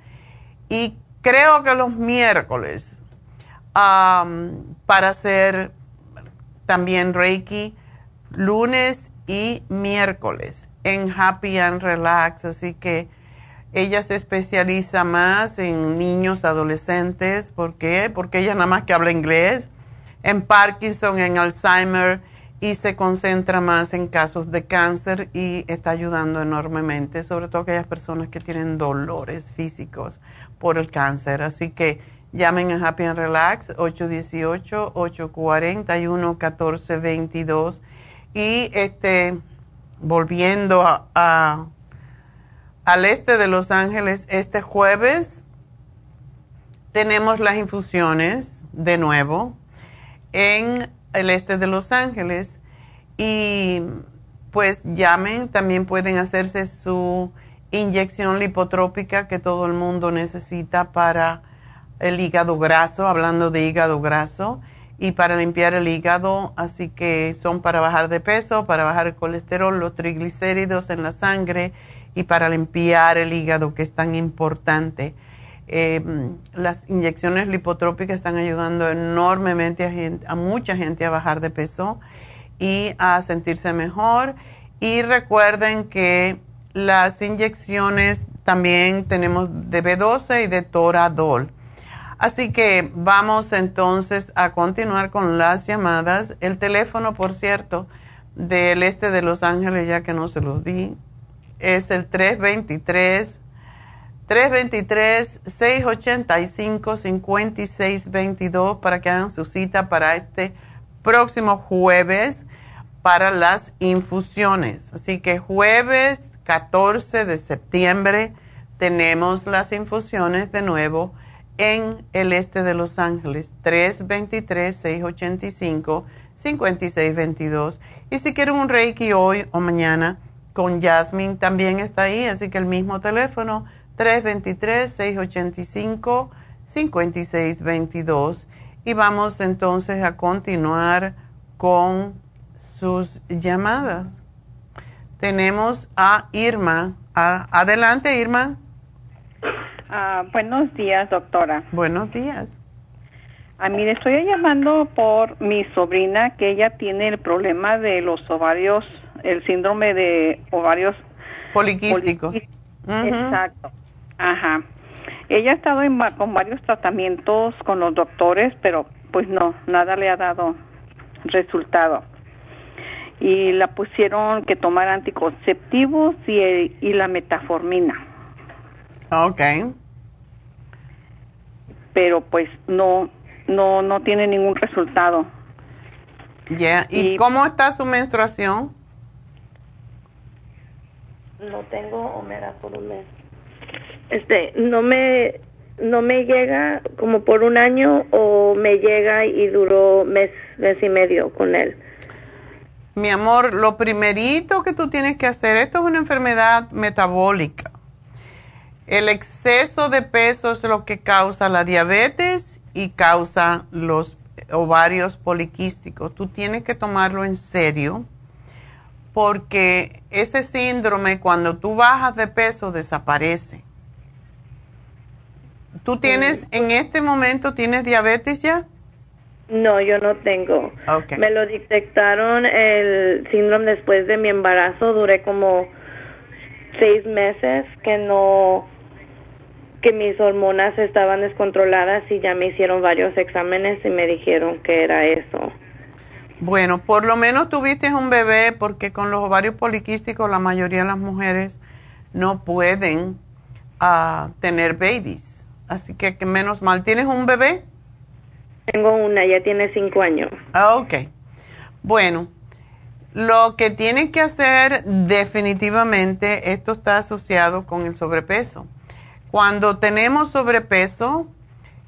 y creo que los miércoles para hacer también Reiki lunes y miércoles en Happy and Relax. Así que ella se especializa más en niños, adolescentes. ¿Por qué? Porque ella nada más que habla inglés. En Parkinson, en Alzheimer y se concentra más en casos de cáncer y está ayudando enormemente, sobre todo aquellas personas que tienen dolores físicos por el cáncer. Así que llamen a Happy and Relax 818-841-1422 y este volviendo a, al este de Los Ángeles este jueves. Tenemos las infusiones de nuevo en el este de Los Ángeles y pues llamen, también pueden hacerse su inyección lipotrópica que todo el mundo necesita para el hígado graso, hablando de hígado graso y para limpiar el hígado, así que son para bajar de peso, para bajar el colesterol, los triglicéridos en la sangre y para limpiar el hígado, que es tan importante. Em, las inyecciones lipotrópicas están ayudando enormemente a, mucha gente a bajar de peso y a sentirse mejor. Y recuerden que las inyecciones también tenemos de B12 y de Toradol Así que vamos entonces a continuar con las llamadas. El teléfono, por cierto, del este de Los Ángeles, ya que no se los di, es el 323 323-685-5622 para que hagan su cita para este próximo jueves para las infusiones. Así que jueves 14 de septiembre tenemos las infusiones de nuevo en el este de Los Ángeles, 323-685-5622. Y si quieren un Reiki hoy o mañana, con Jasmine también está ahí, así que el mismo teléfono, 323-685-5622. Y vamos entonces a continuar con sus llamadas. Tenemos a Irma. adelante, Irma. Ah, buenos días, doctora. Buenos días. A ah, mí le estoy llamando por mi sobrina que ella tiene el problema de los ovarios, el síndrome de ovarios poliquísticos. Exacto. Ajá. Ella ha estado con varios tratamientos con los doctores, pero pues no, nada le ha dado resultado. Y la pusieron que tomar anticonceptivos y, y la metformina. Ok. Pero pues no, no, no tiene ningún resultado. Ya, ¿y cómo está su menstruación? no tengo omega por un mes. Este, no me no me llega como por un año o me llega y duró mes mes y medio con él. Mi amor, lo primerito que tú tienes que hacer, esto es una enfermedad metabólica. El exceso de peso es lo que causa la diabetes y causa los ovarios poliquísticos. Tú tienes que tomarlo en serio porque ese síndrome cuando tú bajas de peso desaparece. ¿Tú tienes, en este momento, tienes diabetes ya? No, yo no tengo. Me lo detectaron el síndrome después de mi embarazo. Duré como seis meses que no, que mis hormonas estaban descontroladas y ya me hicieron varios exámenes y me dijeron que era eso. Bueno, por lo menos tuviste un bebé porque con los ovarios poliquísticos la mayoría de las mujeres no pueden uh, tener babies. Así que, que, menos mal. ¿Tienes un bebé? Tengo una, ya tiene cinco años. Ah, ok. Bueno, lo que tienen que hacer definitivamente, esto está asociado con el sobrepeso. Cuando tenemos sobrepeso,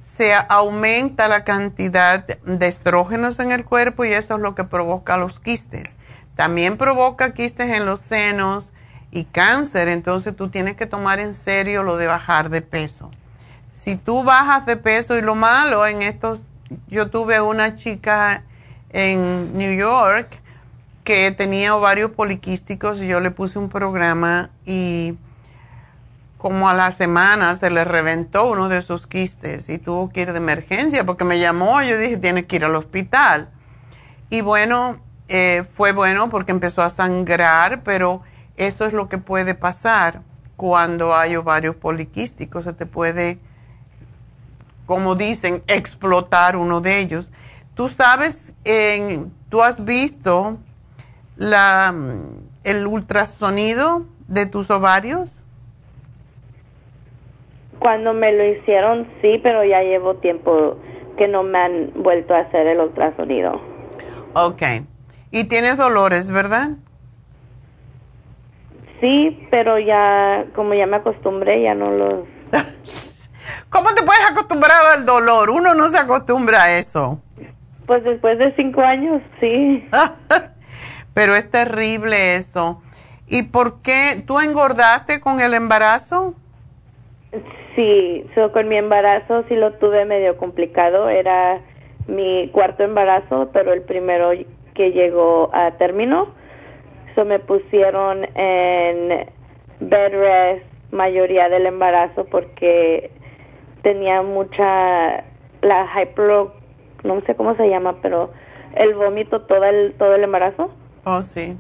se aumenta la cantidad de estrógenos en el cuerpo y eso es lo que provoca los quistes. También provoca quistes en los senos y cáncer, entonces tú tienes que tomar en serio lo de bajar de peso. Si tú bajas de peso y lo malo en estos, yo tuve una chica en New York que tenía ovarios poliquísticos y yo le puse un programa y como a la semana se le reventó uno de sus quistes y tuvo que ir de emergencia porque me llamó, yo dije, tiene que ir al hospital. Y bueno, eh, fue bueno porque empezó a sangrar, pero eso es lo que puede pasar cuando hay ovarios poliquísticos, se te puede, como dicen, explotar uno de ellos. Tú sabes, en, tú has visto la, el ultrasonido de tus ovarios. Cuando me lo hicieron, sí, pero ya llevo tiempo que no me han vuelto a hacer el ultrasonido. Ok. ¿Y tienes dolores, verdad? Sí, pero ya, como ya me acostumbré, ya no los... ¿Cómo te puedes acostumbrar al dolor? Uno no se acostumbra a eso. Pues después de cinco años, sí. pero es terrible eso. ¿Y por qué tú engordaste con el embarazo? Sí, con mi embarazo sí lo tuve medio complicado. Era mi cuarto embarazo, pero el primero que llegó a término. So me pusieron en bed rest mayoría del embarazo porque tenía mucha la hyper no sé cómo se llama, pero el vómito todo el todo el embarazo. Oh, sí.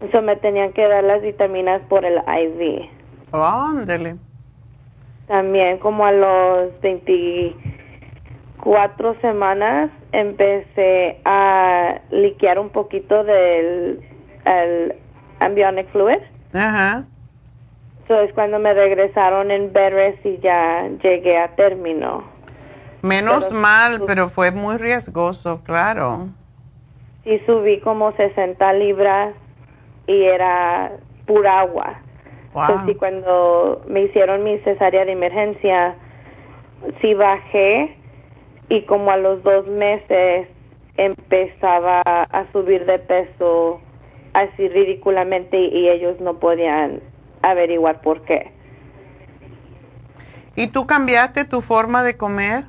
Eso me tenían que dar las vitaminas por el IV. Oh, ándale. También como a los 24 semanas empecé a liquear un poquito del el ambionic fluid. Ajá. Eso es cuando me regresaron en bed y ya llegué a término. Menos mal, pero fue muy riesgoso, claro. Sí, subí como 60 libras y era pura agua. Wow. cuando me hicieron mi cesárea de emergencia, sí bajé y como a los dos meses empezaba a subir de peso así ridículamente y ellos no podían averiguar por qué. ¿Y tú cambiaste tu forma de comer?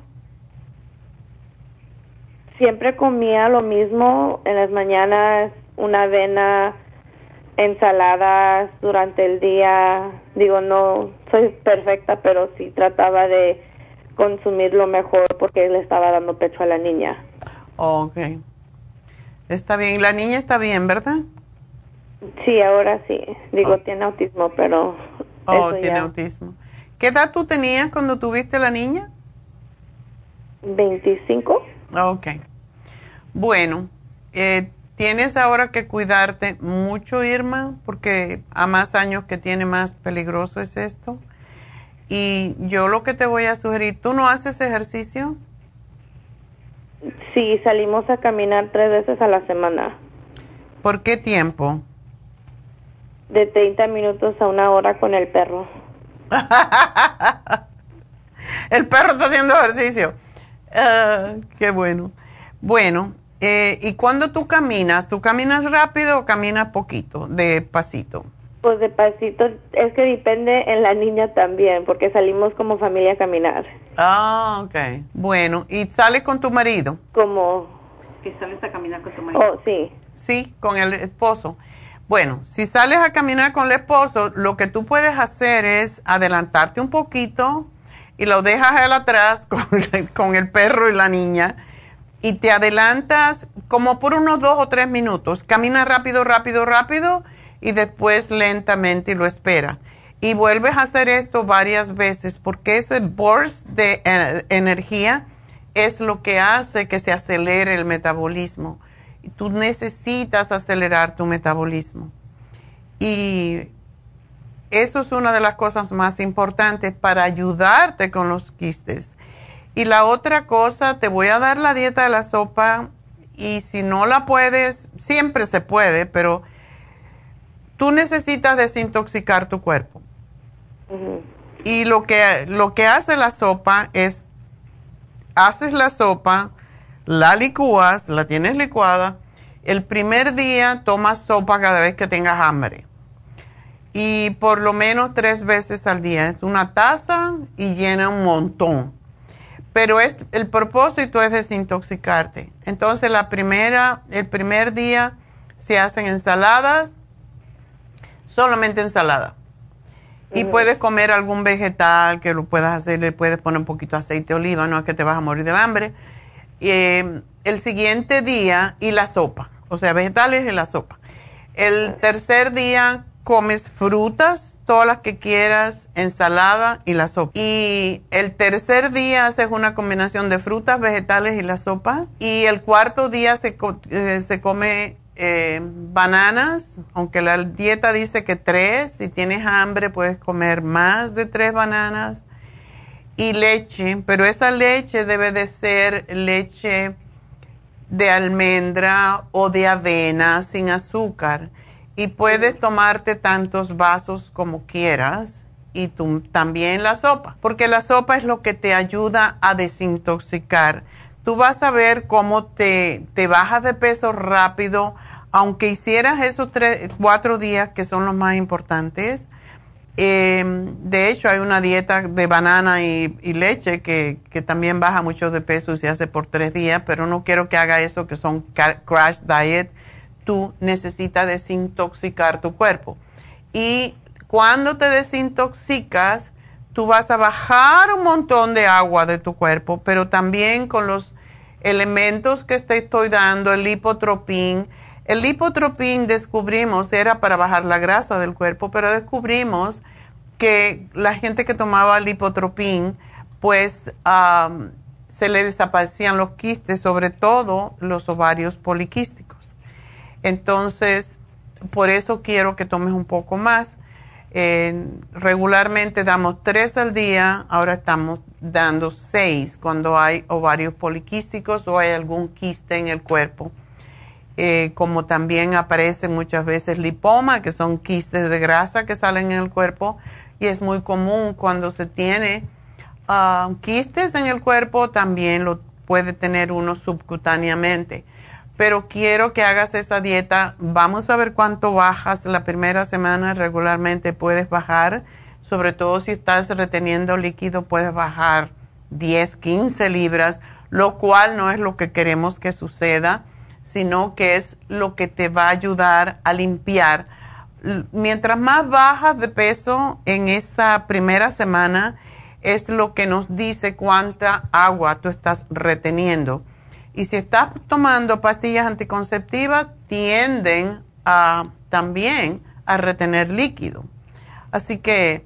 Siempre comía lo mismo en las mañanas, una avena ensaladas durante el día. Digo, no soy perfecta, pero sí trataba de consumir lo mejor porque le estaba dando pecho a la niña. Ok. Está bien. La niña está bien, ¿verdad? Sí, ahora sí. Digo, tiene autismo, pero... Oh, tiene autismo. ¿Qué edad tú tenías cuando tuviste la niña? 25. Ok. Bueno, eh, tienes ahora que cuidarte mucho, Irma, porque a más años que tiene, más peligroso es esto. Y yo lo que te voy a sugerir, ¿tú no haces ejercicio? Sí, salimos a caminar tres veces a la semana. ¿Por qué tiempo? De 30 minutos a una hora con el perro. el perro está haciendo ejercicio. Ah, qué bueno. Bueno, eh, ¿y cuando tú caminas? ¿Tú caminas rápido o caminas poquito, de pasito? Pues de pasito, es que depende en la niña también, porque salimos como familia a caminar. Ah, ok. Bueno, ¿y sales con tu marido? Como... Que sales a caminar con tu marido. Oh, sí. Sí, con el esposo. Bueno, si sales a caminar con el esposo, lo que tú puedes hacer es adelantarte un poquito y lo dejas él atrás con con el perro y la niña y te adelantas como por unos dos o tres minutos. Camina rápido, rápido, rápido y después lentamente y lo espera. Y vuelves a hacer esto varias veces porque ese burst de eh, energía es lo que hace que se acelere el metabolismo. Tú necesitas acelerar tu metabolismo. Y eso es una de las cosas más importantes para ayudarte con los quistes. Y la otra cosa, te voy a dar la dieta de la sopa y si no la puedes, siempre se puede, pero tú necesitas desintoxicar tu cuerpo. Y lo que, lo que hace la sopa es, haces la sopa, la licúas, la tienes licuada, el primer día tomas sopa cada vez que tengas hambre. Y por lo menos tres veces al día. Es una taza y llena un montón pero es el propósito es desintoxicarte. Entonces la primera, el primer día se hacen ensaladas, solamente ensalada. Y puedes comer algún vegetal que lo puedas hacer, le puedes poner un poquito de aceite de oliva, no es que te vas a morir del hambre. Eh, el siguiente día y la sopa, o sea, vegetales y la sopa. El tercer día comes frutas, todas las que quieras, ensalada y la sopa. Y el tercer día haces una combinación de frutas, vegetales y la sopa. Y el cuarto día se, eh, se come eh, bananas, aunque la dieta dice que tres, si tienes hambre puedes comer más de tres bananas. Y leche, pero esa leche debe de ser leche de almendra o de avena sin azúcar y puedes tomarte tantos vasos como quieras y tú, también la sopa, porque la sopa es lo que te ayuda a desintoxicar. Tú vas a ver cómo te, te bajas de peso rápido, aunque hicieras esos tres, cuatro días que son los más importantes. Em, de hecho, hay una dieta de banana y, leche que, que, también baja mucho de peso y se hace por tres días, pero no quiero que haga eso, que son crash diet tú necesitas desintoxicar tu cuerpo. Y cuando te desintoxicas, tú vas a bajar un montón de agua de tu cuerpo, pero también con los elementos que te estoy dando, el lipotropín. El lipotropín descubrimos era para bajar la grasa del cuerpo, pero descubrimos que la gente que tomaba lipotropín, pues se le desaparecían los quistes, sobre todo los ovarios poliquísticos. Entonces, por eso quiero que tomes un poco más. regularmente damos tres al día, ahora estamos dando seis cuando hay ovarios poliquísticos o hay algún quiste en el cuerpo. Eh, como también aparecen muchas veces lipoma, que son quistes de grasa que salen en el cuerpo, y es muy común cuando se tiene ah, quistes en el cuerpo, también lo puede tener uno subcutáneamente pero quiero que hagas esa dieta. Vamos a ver cuánto bajas la primera semana regularmente puedes bajar, sobre todo si estás reteniendo líquido puedes bajar 10, 15 libras, lo cual no es lo que queremos que suceda, sino que es lo que te va a ayudar a limpiar. Mientras más bajas de peso en esa primera semana, es lo que nos dice cuánta agua tú estás reteniendo y si estás tomando pastillas anticonceptivas, tienden a también a retener líquido. Así que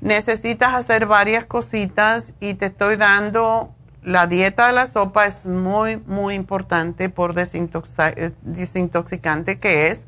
necesitas hacer varias cositas y te estoy dando la dieta de la sopa es muy, muy importante por desintoxicante que es.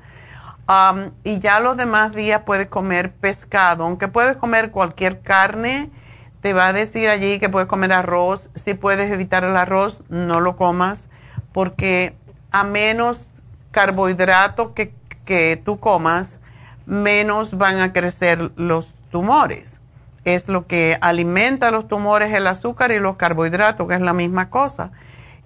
Um, y ya los demás días puedes comer pescado, aunque puedes comer cualquier carne, te va a decir allí que puedes comer arroz. Si puedes evitar el arroz, no lo comas, porque a menos carbohidrato que, que tú comas, menos van a crecer los tumores. Es lo que alimenta los tumores el azúcar y los carbohidratos, que es la misma cosa.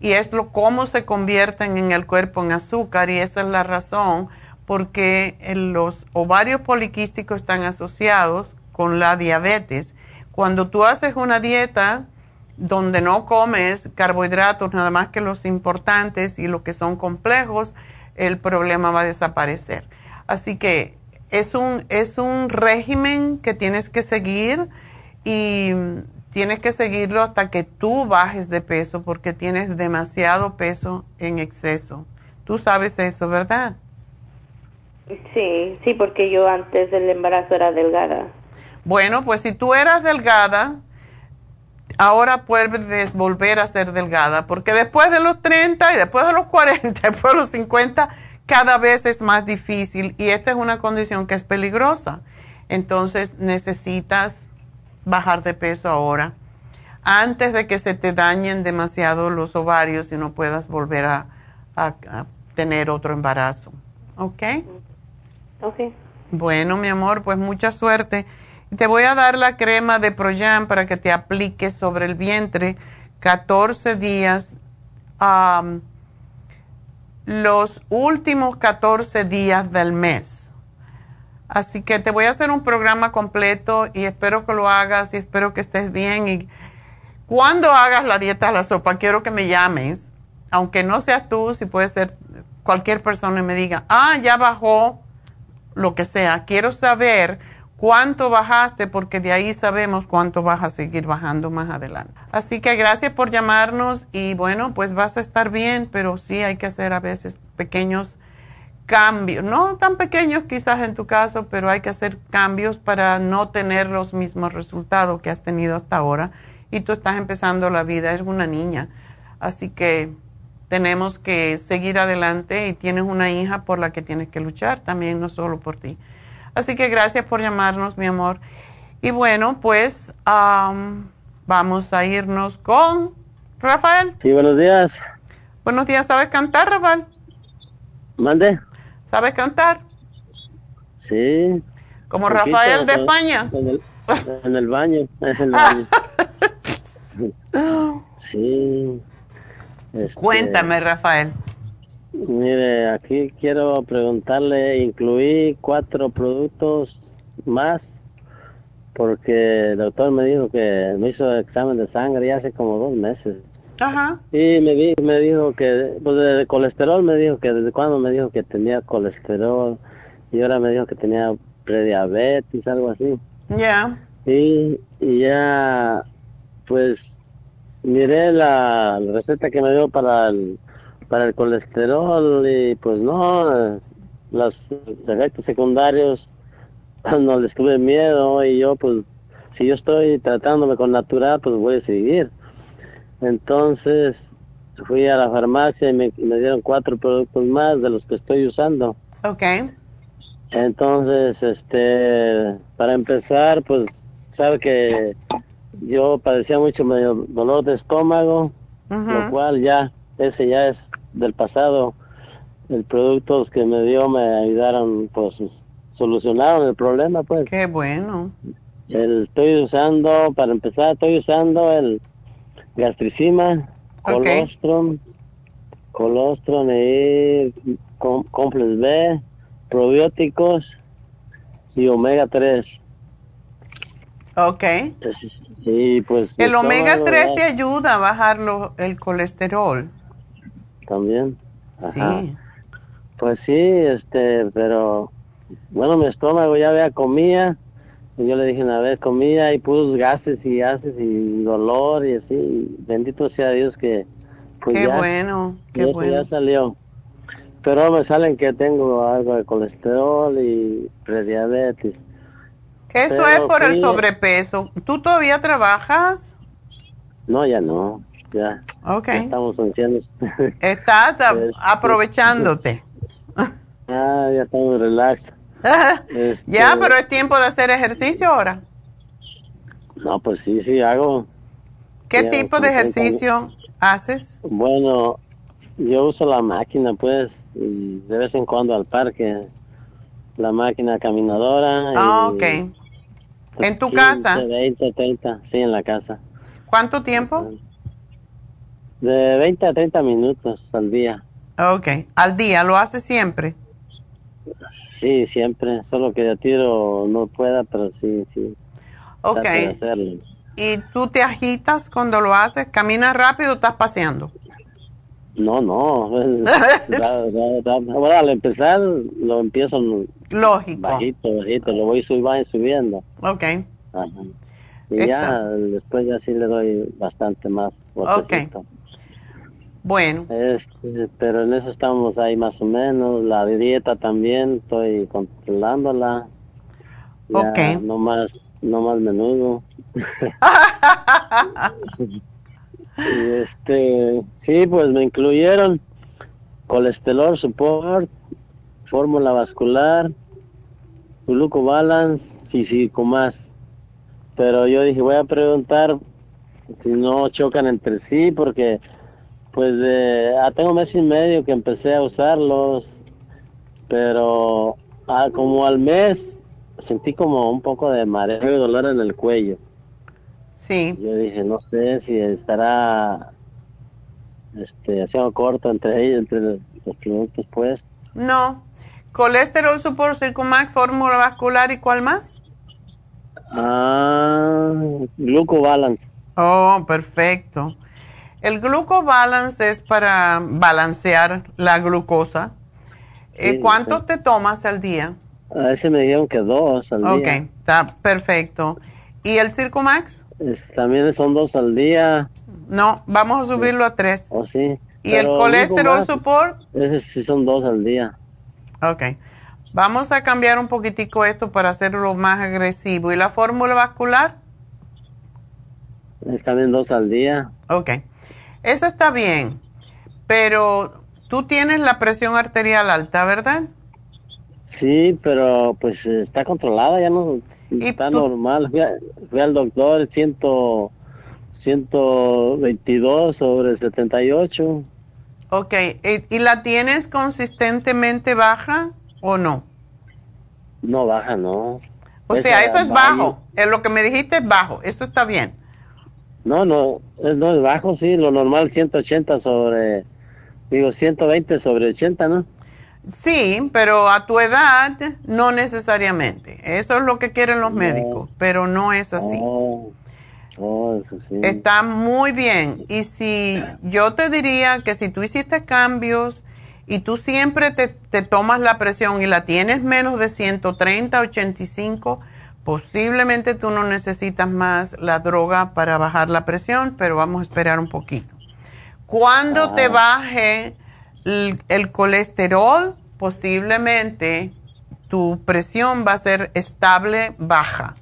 Y es lo cómo se convierten en el cuerpo en azúcar y esa es la razón porque los ovarios poliquísticos están asociados con la diabetes. Cuando tú haces una dieta donde no comes carbohidratos, nada más que los importantes y los que son complejos, el problema va a desaparecer. Así que es un, es un régimen que tienes que seguir y tienes que seguirlo hasta que tú bajes de peso porque tienes demasiado peso en exceso. Tú sabes eso, ¿verdad? Sí, sí, porque yo antes del embarazo era delgada. Bueno, pues si tú eras delgada, ahora puedes volver a ser delgada, porque después de los 30 y después de los 40, después de los 50, cada vez es más difícil y esta es una condición que es peligrosa. Entonces necesitas bajar de peso ahora, antes de que se te dañen demasiado los ovarios y no puedas volver a, tener otro embarazo. ¿Ok? Ok. Bueno, mi amor, pues mucha suerte. Te voy a dar la crema de Proyam para que te apliques sobre el vientre 14 días los últimos 14 días del mes. Así que te voy a hacer un programa completo y espero que lo hagas y espero que estés bien. Y cuando hagas la dieta a la sopa, quiero que me llames, aunque no seas tú, si puede ser cualquier persona y me diga, ah, ya bajó lo que sea. Quiero saber cuánto bajaste porque de ahí sabemos cuánto vas a seguir bajando más adelante. Así que gracias por llamarnos y bueno, pues vas a estar bien, pero sí hay que hacer a veces pequeños cambios, no tan pequeños quizás en tu caso, pero hay que hacer cambios para no tener los mismos resultados que has tenido hasta ahora. Y tú estás empezando la vida, eres una niña. Así que tenemos que seguir adelante y tienes una hija por la que tienes que luchar también, no solo por ti. Así que gracias por llamarnos, mi amor. Y bueno, pues vamos a irnos con Rafael. Sí, buenos días. Buenos días, ¿sabes cantar, Rafael? Mande. ¿Sabes cantar? Sí. Como Rafael de España. En el, en el baño, en el baño. sí. Este, Cuéntame, Rafael. Mire, aquí quiero preguntarle, incluí cuatro productos más porque el doctor me dijo que me hizo examen de sangre ya hace como dos meses. Ajá. Y me, me dijo que, pues de colesterol me dijo que desde cuando me dijo que tenía colesterol y ahora me dijo que tenía prediabetes, algo así. Ya. Y, y ya, pues miré la receta que me dio para el para el colesterol y pues no, los efectos secundarios no les tuve miedo y yo pues si yo estoy tratándome con natural pues voy a seguir. Entonces fui a la farmacia y me, dieron cuatro productos más de los que estoy usando. Ok. Entonces, este, para empezar, pues sabe que yo padecía mucho medio dolor de estómago, lo cual ya, ese ya es del pasado, el productos que me dio me ayudaron, pues solucionaron el problema, pues. Qué bueno. El, estoy usando, para empezar, estoy usando el gastricima, colostrum, colostrum y complex B, probióticos y omega 3. Ok. Sí, pues. El omega 3 te ayuda a bajar el colesterol también. Sí. Pues sí, este, pero bueno, mi estómago ya vea comía. Y yo le dije una vez, comía y puros gases y gases y dolor y así. Bendito sea Dios que. Pues qué bueno, qué bueno. Ya salió. Pero me salen que tengo algo de colesterol y prediabetes. Eso es por el sobrepeso. ¿Tú todavía trabajas? No, ya no. Ya. Ok. ya estamos ancianos. Estás a- aprovechándote. ah, ya estamos relax. ya, Este, pero es tiempo de hacer ejercicio ahora. No, pues sí, sí, hago. ¿Qué Ya, tipo de ejercicio haces? Bueno, yo uso la máquina, pues, y de vez en cuando al parque. La máquina caminadora. Ah, y ok. ¿En tu 15, casa? 20, 30, sí, en la casa. ¿Cuánto tiempo? De 20 a 30 minutos al día. Ok. ¿Al día? ¿Lo haces siempre? Sí, siempre. Solo que de tiro no pueda, pero sí, sí. Ok. ¿Y tú te agitas cuando lo haces? ¿Caminas rápido o estás paseando? No, no. da- da- da- Bueno, al empezar lo empiezo Lógico. bajito, bajito. Lo voy subiendo, subiendo. Ok. Ajá. Y ya después ya sí le doy bastante más. botecito. Bueno. Este, pero en eso estamos ahí más o menos. La dieta también estoy controlándola. Ya Ok. No más, no más menudo. este, sí, pues me incluyeron colesterol support, fórmula vascular, glucobalance y cinco más. Pero yo dije, voy a preguntar si no chocan entre sí porque pues eh, ah, tengo mes y medio que empecé a usarlos, pero ah, como al mes sentí como un poco de mareo y dolor en el cuello. Sí. Yo dije, no sé si estará este, haciendo corto entre ellos, entre los, los productos, pues. No. Colesterol Support Circumax, fórmula vascular y cuál más? Ah, glucobalance. Oh, perfecto. El glucobalance es para balancear la glucosa. Eh, Sí, ¿Cuánto te tomas al día? A ese me dijeron que dos al Ok, día. está perfecto. ¿Y el Circumax? Es- también son dos al día. No, vamos a subirlo a tres. ¿O sí? ¿Y el colesterol Glucobalance, support? Ese sí son dos al día. Ok. Vamos a cambiar un poquitico esto para hacerlo más agresivo. ¿Y la fórmula vascular? Es también dos al día. Ok. Esa está bien, pero tú tienes la presión arterial alta, ¿verdad? Sí, pero pues está controlada, ya no está normal. Fui, a- fui al doctor, ciento, 122 sobre 78. Ok. ¿Y, y la tienes consistentemente baja o no? No baja, no. O Esa sea, eso es bajo. En lo que me dijiste es bajo. Eso está bien. No, no, es, no es bajo, sí, lo normal 180 sobre, digo 120 sobre 80, ¿no? Sí, pero a tu edad no necesariamente. Eso es lo que quieren los médicos, pero no es así. Oh, oh, eso sí. Está muy bien. Y si yo te diría que si tú hiciste cambios y tú siempre te, te tomas la presión y la tienes menos de 130, 85, posiblemente tú no necesitas más la droga para bajar la presión, pero vamos a esperar un poquito. Cuando te baje el, el colesterol, posiblemente tu presión va a ser estable, baja.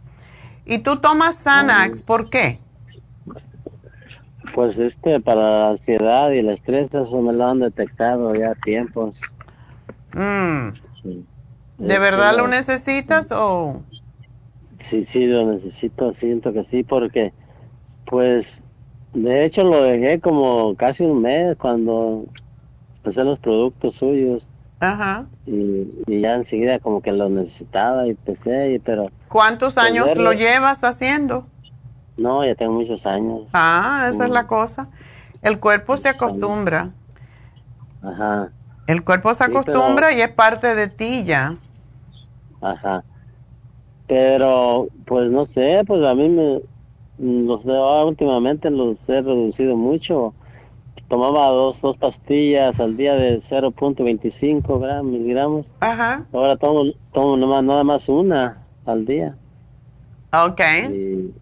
Y tú tomas Xanax, ¿por qué? Pues este, para la ansiedad y el estrés, eso me lo han detectado ya a tiempos. Mm. Sí. ¿De Este, verdad lo necesitas o...? Sí, sí, lo necesito, siento que sí, porque, pues, de hecho lo dejé como casi un mes cuando empecé los productos suyos Ajá. y, y ya enseguida como que lo necesitaba y empecé, y, pero ¿Cuántos años Tenerlo. lo llevas haciendo? no, ya tengo muchos años. Ah, esa es Mm. la cosa. El cuerpo se acostumbra. Ajá, El cuerpo se Sí, pero- acostumbra y es parte de ti ya. ajá. Pero, pues no sé, pues a mí me, los de últimamente los he reducido mucho. Tomaba dos, dos pastillas al día de 0.25 gram- miligramos. Ajá. Ahora tomo, tomo nomás, nada más una al día. Ok. Y-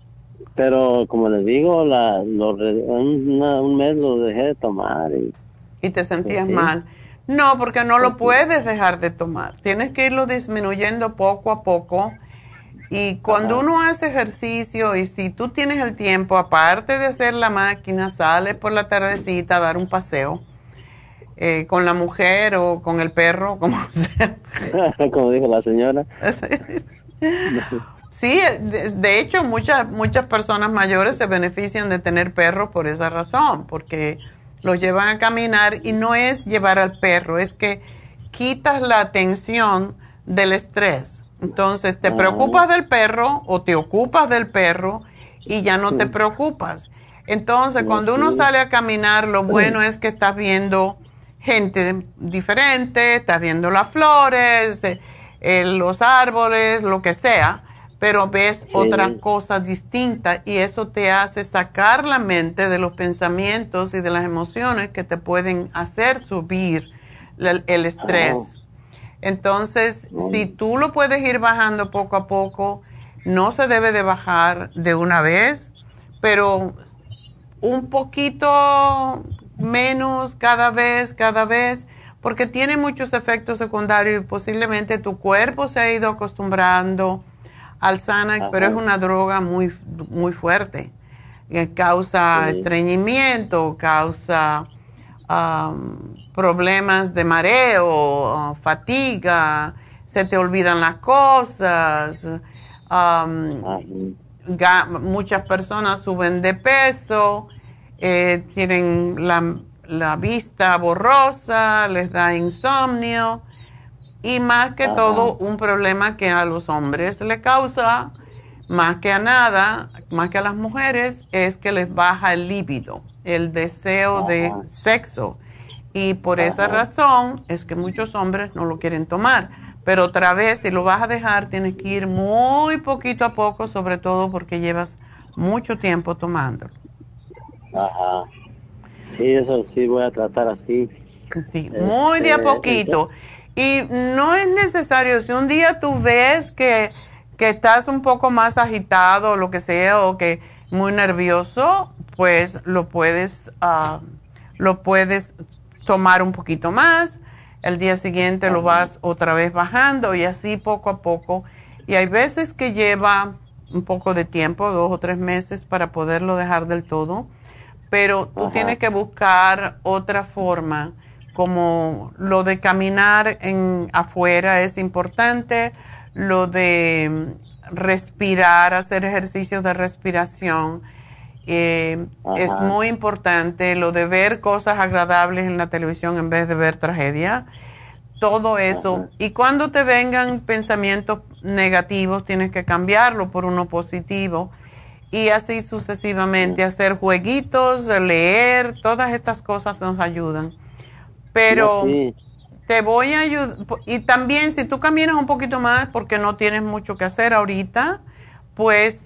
pero como les digo, la, lo una- un mes lo dejé de tomar. Y, Y te sentías Sí. mal. No, porque no lo puedes dejar de tomar. Tienes que irlo disminuyendo poco a poco. Y cuando uno hace ejercicio y si tú tienes el tiempo, aparte de hacer la máquina, sales por la tardecita a dar un paseo eh, con la mujer o con el perro, como sea. como dijo la señora. sí, de, de, hecho muchas, muchas personas mayores se benefician de tener perros por esa razón, porque los llevan a caminar y no es llevar al perro, es que quitas la atención del estrés. Entonces, te preocupas del perro o te ocupas del perro y ya no te preocupas. Entonces, cuando uno sale a caminar, lo bueno es que estás viendo gente diferente, estás viendo las flores, eh, los árboles, lo que sea, pero ves otra cosa distinta y eso te hace sacar la mente de los pensamientos y de las emociones que te pueden hacer subir el, estrés. Entonces, si tú lo puedes ir bajando poco a poco, no se debe de bajar de una vez, pero un poquito menos cada vez, cada vez, porque tiene muchos efectos secundarios y posiblemente tu cuerpo se ha ido acostumbrando al Xanax, pero es una droga muy, muy fuerte. Que causa estreñimiento, causa problemas de mareo, fatiga, se te olvidan las cosas. muchas personas suben de peso, eh, tienen la, la, vista borrosa, les da insomnio y más que todo un problema que a los hombres le causa, más que a nada, más que a las mujeres, es que les baja el líbido, el deseo de sexo. Y por esa razón es que muchos hombres no lo quieren tomar. Pero otra vez, si lo vas a dejar, tienes que ir muy poquito a poco, sobre todo porque llevas mucho tiempo tomándolo. Ajá. Sí, eso sí voy a tratar así. Sí, muy de a este, poquito. Y no es necesario, si un día tú ves que, estás un poco más agitado o lo que sea, o que muy nervioso, pues lo puedes, uh, lo puedes tomar un poquito más. El día siguiente lo vas otra vez bajando y así poco a poco. Y hay veces que lleva un poco de tiempo, dos o tres meses, para poderlo dejar del todo. Pero tú tienes que buscar otra forma como lo de caminar en afuera es importante, lo de respirar, hacer ejercicios de respiración eh, es muy importante, lo de ver cosas agradables en la televisión en vez de ver tragedia, todo eso. Y cuando te vengan pensamientos negativos, tienes que cambiarlo por uno positivo y así sucesivamente, hacer jueguitos, leer, todas estas cosas nos ayudan. Pero te voy a ayudar. Y también si tú caminas un poquito más porque no tienes mucho que hacer ahorita, pues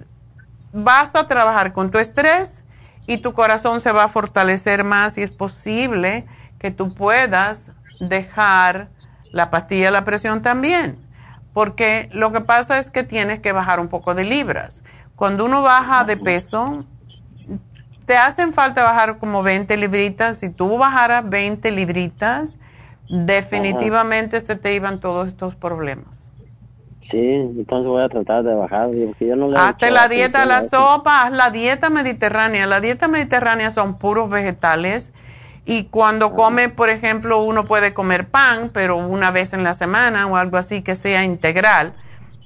vas a trabajar con tu estrés y tu corazón se va a fortalecer más y es posible que tú puedas dejar la pastilla de la presión también. Porque lo que pasa es que tienes que bajar un poco de libras. Cuando uno baja de peso, te hacen falta bajar como 20 libritas. Si tú bajaras 20 libritas, definitivamente se te iban todos estos problemas. Sí, entonces voy a tratar de bajar. Hazte la dieta, la sopa, haz la dieta mediterránea. La dieta mediterránea son puros vegetales. Y cuando come, por ejemplo, uno puede comer pan, pero una vez en la semana o algo así que sea integral,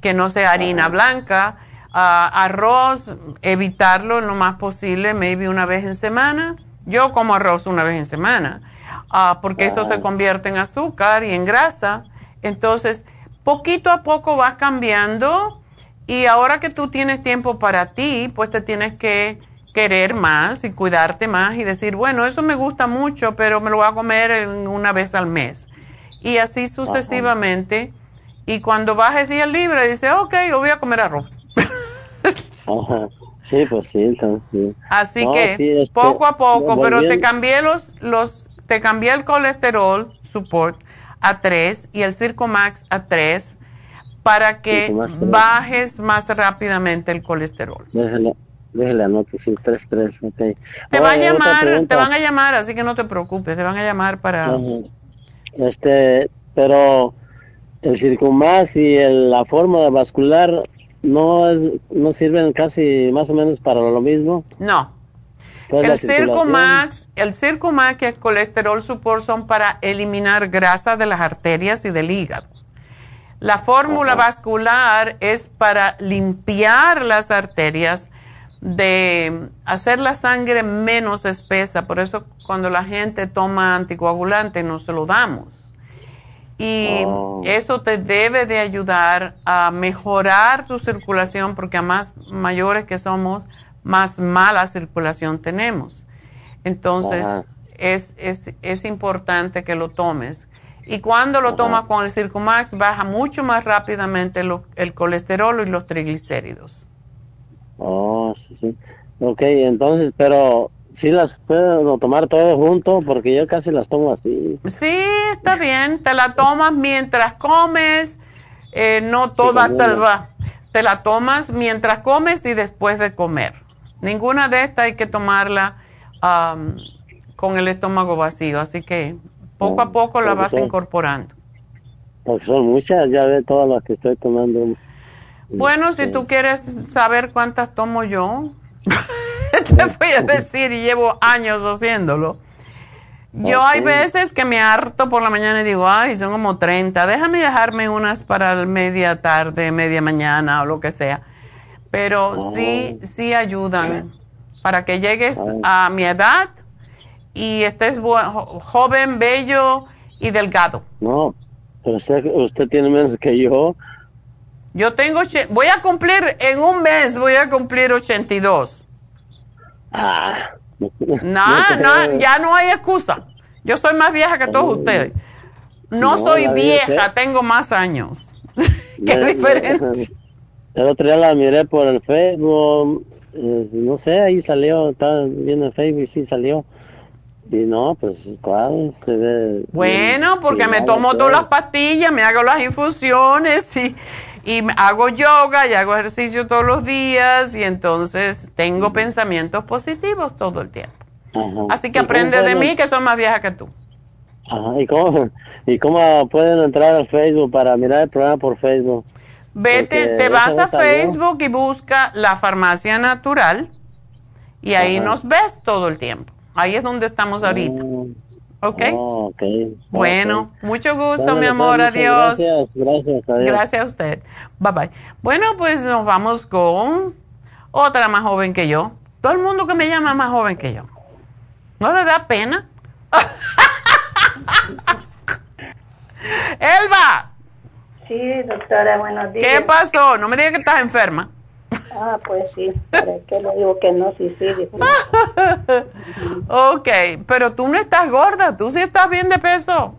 que no sea harina blanca arroz, evitarlo lo más posible, maybe una vez en semana. Yo como arroz una vez en semana, uh, porque eso se convierte en azúcar y en grasa. Entonces, poquito a poco vas cambiando y ahora que tú tienes tiempo para ti, pues te tienes que querer más y cuidarte más y decir, bueno, eso me gusta mucho, pero me lo voy a comer una vez al mes. Y así sucesivamente. Y cuando bajes días libres, dices, ok, yo voy a comer arroz. Sí, pues sí, entonces Así que este, poco a poco, pero te cambié los, los, te cambié el colesterol support a 3 y el Circomax a 3 para que bajes más rápidamente el colesterol. Déjale, déjale anoto, sí, 3, 3, okay. Te va a llamar, te van a llamar, así que no te preocupes, te van a llamar para... Este, pero el Circumax y el, la forma vascular no, es- no sirven casi más o menos para lo mismo. No. El circulación. Circumax, el Circumax y el colesterol support son para eliminar grasa de las arterias y del hígado. La fórmula vascular es para limpiar las arterias, de hacer la sangre menos espesa. Por eso cuando la gente toma anticoagulante no se lo damos. Y eso te debe de ayudar a mejorar tu circulación porque a más mayores que somos, más mala circulación tenemos. Entonces, es, es, es importante que lo tomes. Y cuando lo tomas con el Circumax, baja mucho más rápidamente lo- el colesterol y los triglicéridos. Oh, sí, sí. Ok, entonces, pero sí las puedo tomar todo junto porque yo casi las tomo así. Sí, está bien. Te la tomas mientras comes. eh, no toda te, va- te la tomas mientras comes y después de comer. Ninguna de estas hay que tomarla am, con el estómago vacío. Así que poco a poco la vas incorporando. Porque son muchas, ya ve todas las que estoy tomando. Bueno, si tú quieres saber cuántas tomo yo, te voy a decir y llevo años haciéndolo. Yo hay veces que me harto por la mañana y digo, ay, son como 30, déjame dejarme unas para media tarde, media mañana o lo que sea. Pero sí, sí ayudan para que llegues a mi edad y estés joven, bello y delgado. No, pero usted, usted tiene menos que yo. Yo tengo, voy a cumplir, en un mes voy a cumplir 82. Ah. No, no, ya no hay excusa. Yo soy más vieja que todos ustedes. No, No, soy vieja. tengo más años. Qué diferente. El otro día la miré por el Facebook, eh, no sé, ahí salió, estaba viendo el Facebook y sí salió. Y no, pues, ¿cuál? Se ve Bueno, porque me tomo todas las pastillas, me hago las infusiones y, y hago yoga y hago ejercicio todos los días y entonces tengo pensamientos positivos todo el tiempo. Ajá. Así que ¿Y cómo aprende de mí que soy más vieja que tú. Ajá, ¿y cómo, ¿y cómo pueden entrar al Facebook para mirar el programa por Facebook? Vete, te vas a. Facebook y busca la farmacia natural y ahí Ajá. nos ves todo el tiempo. Ahí es donde estamos ahorita. ¿Ok? Oh, ok. Bueno, mucho gusto, mi pues, amor. muchas Adiós. Gracias, gracias, adiós. Gracias a usted. Bye bye. Bueno, pues nos vamos con otra más joven que yo. Todo el mundo que me llama es más joven que yo. ¿No le da pena? Elba, Sí, doctora, buenos días. ¿qué pasó? No me digas que estás enferma. Ah, pues sí, ¿para qué le digo que no? Sí, sí. Ok, pero tú no estás gorda, tú sí estás bien de peso.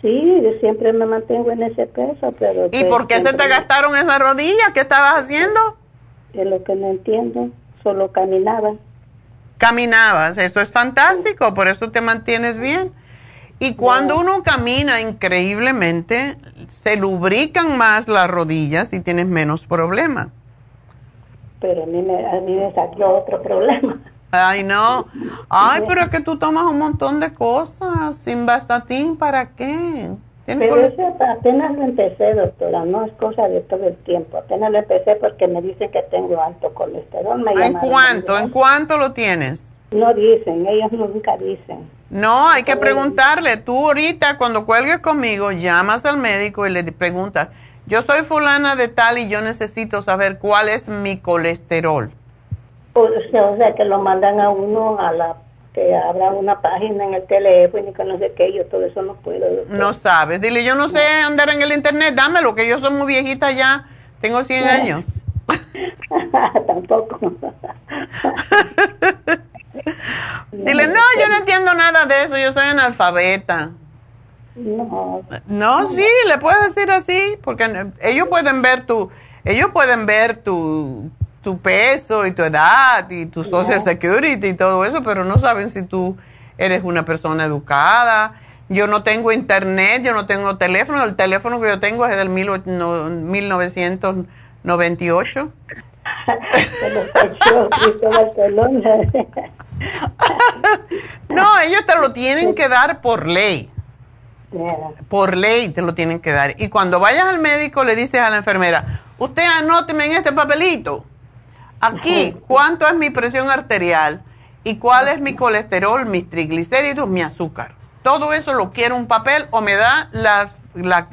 Sí, yo siempre me mantengo en ese peso, pero... ¿Y pues por qué se te gastaron esas rodillas? ¿Qué estabas haciendo? Es lo que no entiendo, solo caminaba. Caminabas, eso es fantástico, por eso te mantienes bien. Y cuando uno camina increíblemente, se lubrican más las rodillas y tienes menos problemas. Pero a mí me, a mí me salió otro problema. Ay, no. Ay, pero es que tú tomas un montón de cosas sin bastatín, ¿para qué? Pero eso apenas lo empecé, doctora, no es cosa de todo el tiempo. Apenas lo empecé porque me dicen que tengo alto colesterol. Me ¿En cuánto? ¿En cuánto lo tienes? No dicen, ellos nunca dicen. No, hay que preguntarle. Tú ahorita cuando cuelgues conmigo, llamas al médico y le preguntas, yo soy fulana de tal y yo necesito saber cuál es mi colesterol. O sea, o sea, que lo mandan a uno a la que abra una página en el teléfono y que no sé qué, yo todo eso no puedo. No sabes. Dile, yo no sé andar en el internet, dámelo, que yo soy muy viejita ya, tengo 100 años. Tampoco. Dile, no, yo no entiendo nada de eso, yo soy analfabeta. No. No, sí, le puedes decir así, porque ellos pueden ver tu, ellos pueden ver tu, tu peso y tu edad y tu social security y todo eso, pero no saben si tú eres una persona educada. Yo no tengo internet, yo no tengo teléfono, el teléfono que yo tengo es del mil och- no- 1998. No, ellos te lo tienen que dar por ley. Por ley te lo tienen que dar. Y cuando vayas al médico le dices a la enfermera, usted anóteme en este papelito. Aquí, cuánto es mi presión arterial y cuál es mi colesterol, mis triglicéridos, mi azúcar. Todo eso lo quiero un papel o me da las... La,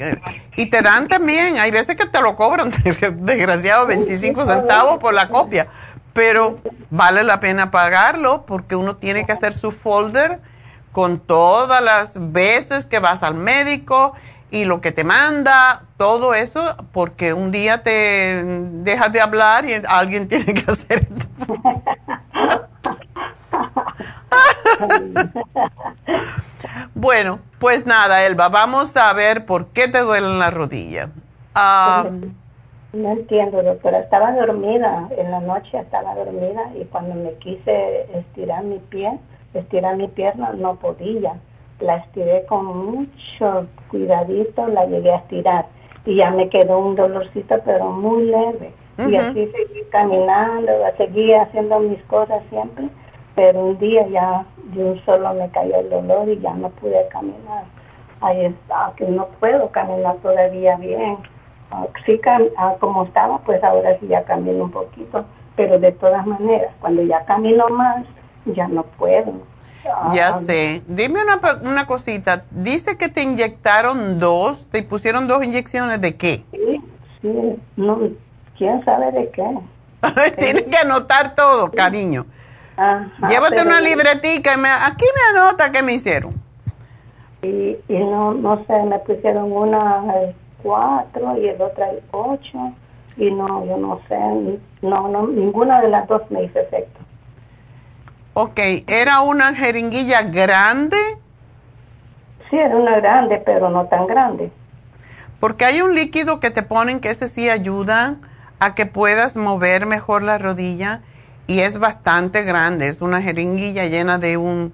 y te dan también, hay veces que te lo cobran, desgraciado, 25 centavos por la copia, pero vale la pena pagarlo porque uno tiene que hacer su folder con todas las veces que vas al médico y lo que te manda, todo eso, porque un día te dejas de hablar y alguien tiene que hacer bueno, pues nada, Elba, vamos a ver por qué te duelen las rodillas. Ah, no entiendo, doctora. Estaba dormida en la noche, estaba dormida y cuando me quise estirar mi pie, estirar mi pierna, no podía. La estiré con mucho cuidadito, la llegué a estirar y ya me quedó un dolorcito, pero muy leve. Y así seguí caminando, seguí haciendo mis cosas siempre, pero un día ya de un solo me cayó el dolor y ya no pude caminar. Ahí está, que no puedo caminar todavía bien. Sí, como estaba, pues ahora sí ya camino un poquito, pero de todas maneras, cuando ya camino más, ya no puedo. Ya ah, sé. Dime una, una cosita. Dice que te inyectaron dos, te pusieron dos inyecciones de qué? Sí, sí. No, ¿Quién sabe de qué? Tienes que anotar todo, cariño. Llévate una libretica y me, aquí me anota qué me hicieron. Y, y no, no sé, me pusieron una cuatro y el otro el ocho. Y no, yo no sé, no, no, ninguna de las dos me hizo efecto. Ok, ¿era una jeringuilla grande? Sí, era una grande, pero no tan grande. Porque hay un líquido que te ponen que ese sí ayuda a que puedas mover mejor la rodilla y es bastante grande. Es una jeringuilla llena de un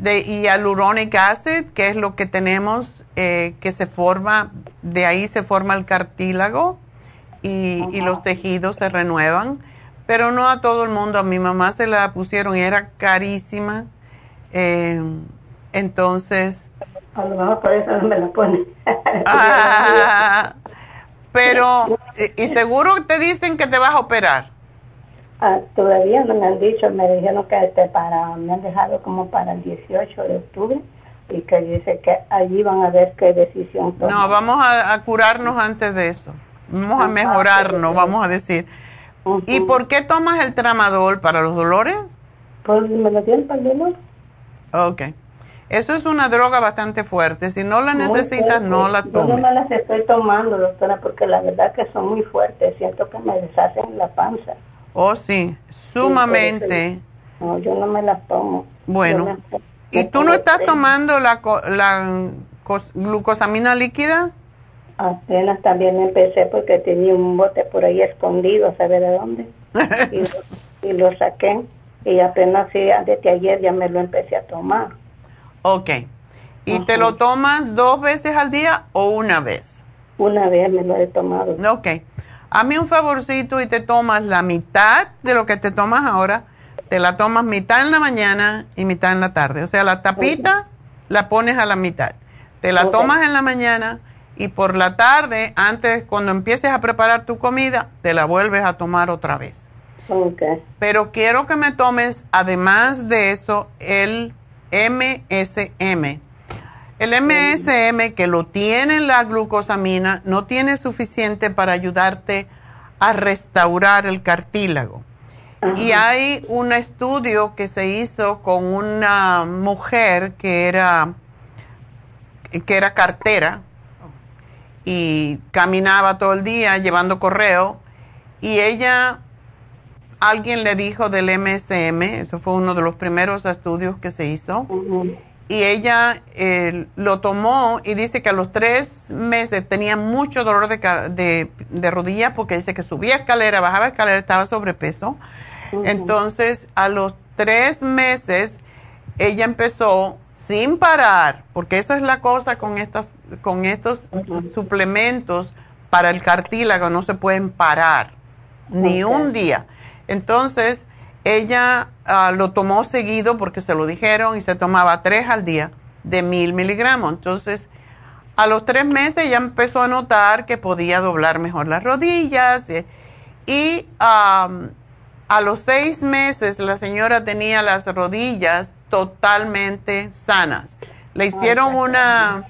de hyaluronic acid, que es lo que tenemos eh, que se forma, de ahí se forma el cartílago y, y los tejidos se renuevan pero no a todo el mundo. A mi mamá se la pusieron y era carísima. Eh, entonces... A lo mejor por eso no me la pone. Ah, pero, ¿y seguro te dicen que te vas a operar? Ah, todavía no me han dicho, me dijeron que este para, me han dejado como para el 18 de octubre y que dice que allí van a ver qué decisión toman. No, vamos a, curarnos antes de eso. Vamos a ah, mejorarnos, vamos a decir. ¿Y por qué tomas el tramadol para los dolores? Pues me lo dieron para el dolor. Ok. Eso es una droga bastante fuerte. Si no la necesitas, no la tomes. Yo no me las estoy tomando, doctora, porque la verdad que son muy fuertes. Siento que me deshacen la panza. Oh, sí, sumamente. no, yo no me las tomo. Bueno, ¿y tú no estás tomando la, la glucosamina líquida? Apenas también empecé porque tenía un bote por ahí escondido, ¿sabe de dónde? y, lo, saqué y apenas sí, desde ayer ya me lo empecé a tomar. Ok. ¿Y te lo tomas dos veces al día o una vez? Una vez me lo he tomado. Ok. Hazme un favorcito y te tomas la mitad de lo que te tomas ahora. Te la tomas mitad en la mañana y mitad en la tarde. O sea, la tapita la pones a la mitad. Te la tomas en la mañana y por la tarde, antes, cuando empieces a preparar tu comida, te la vuelves a tomar otra vez. Okay. Pero quiero que me tomes, además de eso, el MSM. El MSM, que lo tiene la glucosamina, no tiene suficiente para ayudarte a restaurar el cartílago. Y hay un estudio que se hizo con una mujer que era, que era cartera, y caminaba todo el día llevando correo y ella, alguien le dijo del MSM, eso fue uno de los primeros estudios que se hizo, y ella eh, lo tomó y dice que a los tres meses tenía mucho dolor de, de, de rodillas porque dice que subía escalera, bajaba escalera, estaba sobrepeso. Entonces, a los tres meses, ella empezó sin parar, porque esa es la cosa con, estas, con estos suplementos para el cartílago, no se pueden parar ni un día. Entonces, ella ah, lo tomó seguido porque se lo dijeron y se tomaba tres al día de mil miligramos. Entonces, A los tres meses ya empezó a notar que podía doblar mejor las rodillas eh, y a los seis meses la señora tenía las rodillas totalmente sanas. Le hicieron una,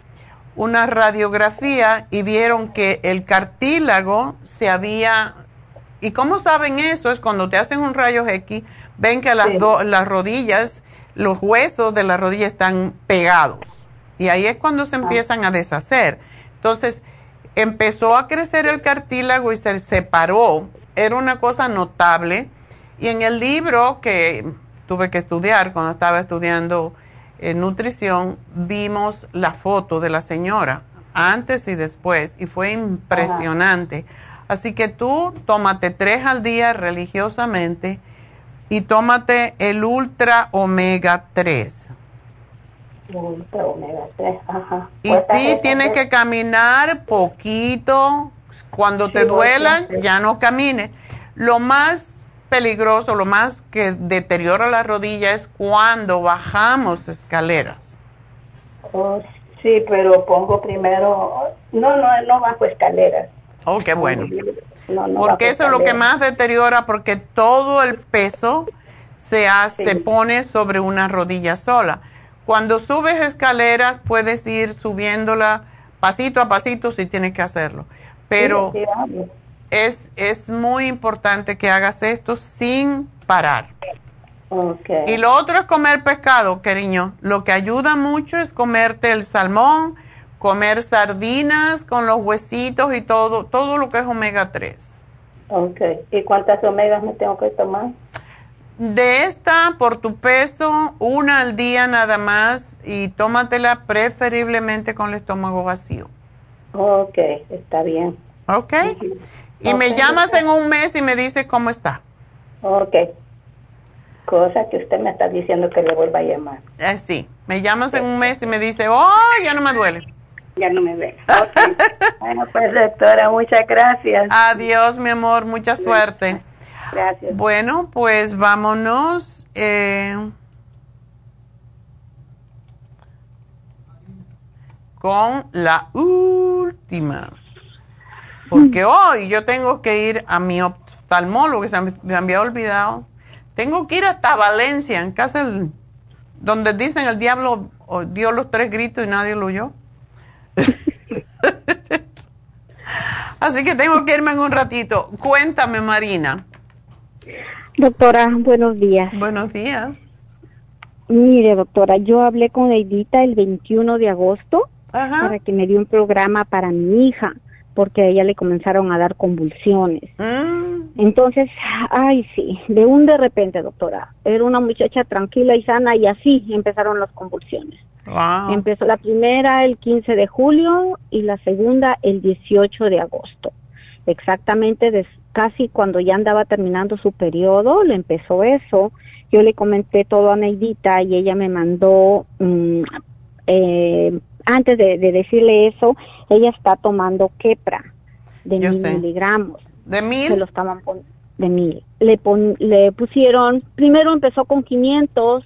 una radiografía y vieron que el cartílago se había... ¿Y cómo saben eso? Es cuando te hacen un rayo X, ven que las, do- las rodillas, los huesos de la rodilla están pegados. Y ahí es cuando se empiezan a deshacer. Entonces, empezó a crecer el cartílago y se separó. Era una cosa notable. Y en el libro que tuve que estudiar cuando estaba estudiando eh, nutrición, vimos la foto de la señora antes y después y fue impresionante. Así que tú tómate tres al día religiosamente y tómate el Ultra Omega 3. Ultra omega 3, ajá. Y Pues, sí, tienes que caminar poquito. Cuando te Sí, duelan, ya no camines. Lo más peligroso, lo más que deteriora la rodilla es cuando bajamos escaleras. Oh, sí, pero pongo primero, no, no, no bajo escaleras. Oh, qué bueno. No, no Porque eso es lo que más deteriora, porque todo el peso se, hace, se pone sobre una rodilla sola. Cuando subes escaleras, puedes ir subiéndola pasito a pasito si tienes que hacerlo. Pero Sí, sí, es, es muy importante que hagas esto sin parar. Okay. Y lo otro es comer pescado, cariño. Lo que ayuda mucho es comerte el salmón, comer sardinas con los huesitos y todo, todo lo que es omega 3. Ok. ¿Y cuántas omegas me tengo que tomar? De esta, por tu peso, una al día nada más y tómatela preferiblemente con el estómago vacío. Ok, está bien. ¿Ok? Y me llamas en un mes y me dices cómo está. Ok. Cosa que usted me está diciendo que le vuelva a llamar. Eh, sí, me llamas en un mes y me dice, oh, ya no me duele. Ya no me ve. Ok. bueno, pues doctora, muchas gracias. Adiós, mi amor, mucha suerte. Gracias. Bueno, pues vámonos. eh, con la última. Porque hoy yo tengo que ir a mi oftalmólogo, que se me, había olvidado. Tengo que ir hasta Valencia, en casa donde dicen el diablo dio los tres gritos y nadie lo oyó. Así que tengo que irme en un ratito. Cuéntame, Marina. Doctora, buenos días. Buenos días. Mire, doctora, yo hablé con Edita el 21 de agosto para que me dio un programa para mi hija, porque a ella le comenzaron a dar convulsiones. Mm. Entonces, ay, sí, de un de repente, doctora, era una muchacha tranquila y sana y así empezaron las convulsiones. Wow. Empezó la primera el 15 de julio y la segunda el 18 de agosto. Exactamente des- casi cuando ya andaba terminando su periodo, le empezó eso. Yo le comenté todo a Neidita y ella me mandó, mm, eh, antes de, de decirle eso, ella está tomando Kepra de Yo mil sé. miligramos. ¿De mil? Se lo estaban de mil. Le, pon- le pusieron, primero empezó con 500,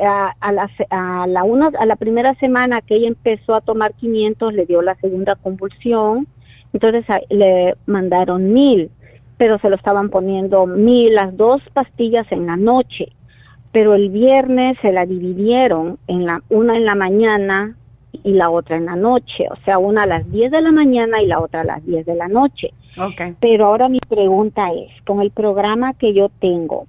a, a la, a, la una, a la primera semana que ella empezó a tomar 500 le dio la segunda convulsión, entonces le mandaron mil, pero se lo estaban poniendo mil, las dos pastillas en la noche, pero el viernes se la dividieron, en la, una en la mañana y la otra en la noche, o sea, una a las 10 de la mañana y la otra a las 10 de la noche. Ok. Pero ahora mi pregunta es, con el programa que yo tengo,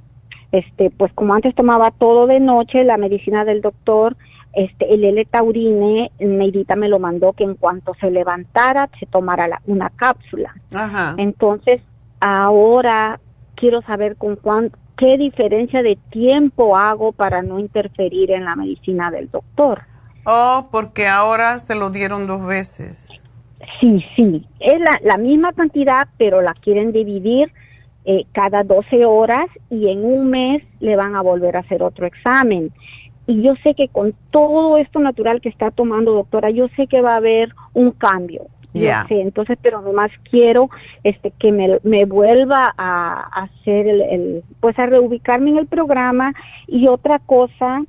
este, pues como antes tomaba todo de noche, la medicina del doctor, este, el L-taurine, Neidita me lo mandó que en cuanto se levantara se tomara la- una cápsula. Ajá. Entonces, ahora quiero saber con cuán, qué diferencia de tiempo hago para no interferir en la medicina del doctor. Oh, porque ahora se lo dieron dos veces. Sí, sí, es la, la misma cantidad, pero la quieren dividir eh, cada 12 horas y en un mes le van a volver a hacer otro examen. Y yo sé que con todo esto natural que está tomando, doctora, yo sé que va a haber un cambio. Sé, entonces, pero nomás quiero este que me, me vuelva a, a hacer el, el, pues a reubicarme en el programa y otra cosa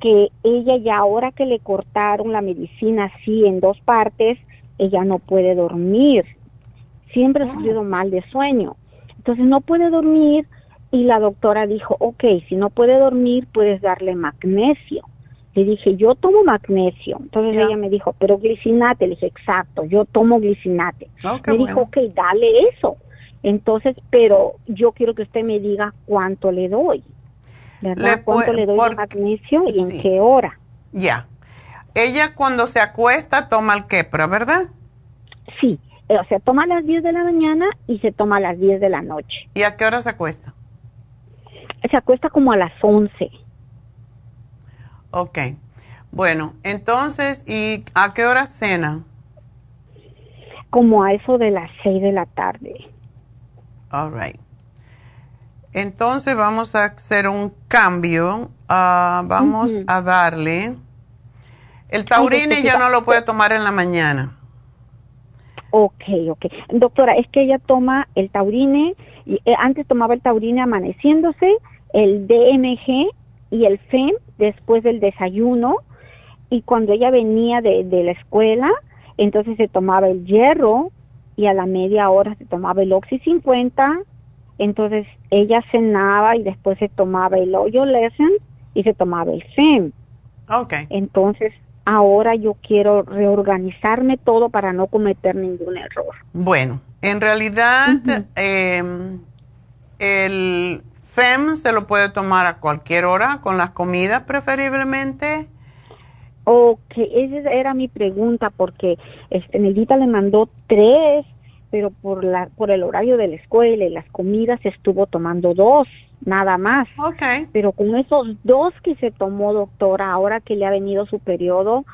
que ella ya ahora que le cortaron la medicina así en dos partes, ella no puede dormir. Siempre ha sufrido mal de sueño. Entonces no puede dormir y la doctora dijo, ok, si no puede dormir, puedes darle magnesio. Le dije, yo tomo magnesio. Entonces ella me dijo, pero glicinate. Le dije, exacto, yo tomo glicinate. me dijo, ok, dale eso. Entonces, pero yo quiero que usted me diga cuánto le doy. ¿Verdad? ¿Cuánto le doy de magnesio y en qué hora? Ya. Ella cuando se acuesta toma el quepra, ¿verdad? Sí. O sea, toma a las 10 de la mañana y se toma a las 10 de la noche. ¿Y a qué hora se acuesta? Se acuesta como a las 11. Ok. Bueno, entonces, ¿y a qué hora cena? Como a eso de las 6 de la tarde. All right. Entonces vamos a hacer un cambio. Ah, vamos a darle. El taurine ya no lo puede tomar en la mañana. Ok, ok. Doctora, es que ella toma el taurine, y, eh, antes tomaba el taurine amaneciéndose, el DMG y el FEM después del desayuno, y cuando ella venía de, de la escuela, entonces se tomaba el hierro y a la media hora se tomaba el Oxy 50, entonces ella cenaba y después se tomaba el Oyo Lesson y se tomaba el FEM. Ok. Entonces ahora yo quiero reorganizarme todo para no cometer ningún error. Bueno, en realidad em, el FEM se lo puede tomar a cualquier hora, con las comidas preferiblemente. Ok, esa era mi pregunta porque este, Nelita le mandó tres, pero por, la, por el horario de la escuela y las comidas estuvo tomando dos nada más. Okay. Pero con esos dos que se tomó, doctora, ahora que le ha venido su periodo,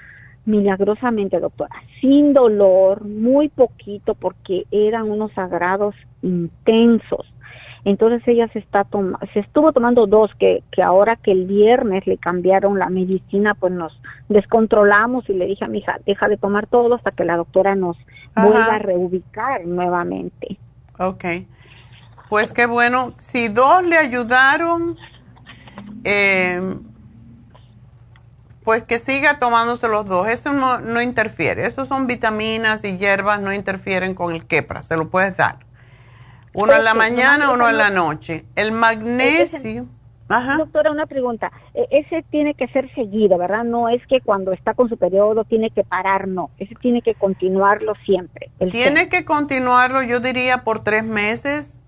milagrosamente, doctora, sin dolor, muy poquito, porque eran unos sagrados intensos. Entonces ella se está se estuvo tomando dos que, que ahora que el viernes le cambiaron la medicina, pues nos descontrolamos y le dije a mi hija, deja de tomar todo hasta que la doctora nos vuelva a reubicar nuevamente. Okay. Pues qué bueno. Si dos le ayudaron, eh, pues que siga tomándose los dos. Eso no, no interfiere. Eso son vitaminas y hierbas, no interfieren con el quepra. Se lo puedes dar. Uno en la mañana, uno en la noche. El magnesio. Ajá. Doctora, una pregunta. E, ese tiene que ser seguido, ¿verdad? No es que cuando está con su periodo tiene que parar, no. Ese tiene que continuarlo siempre. tiene que continuarlo, yo diría, por tres meses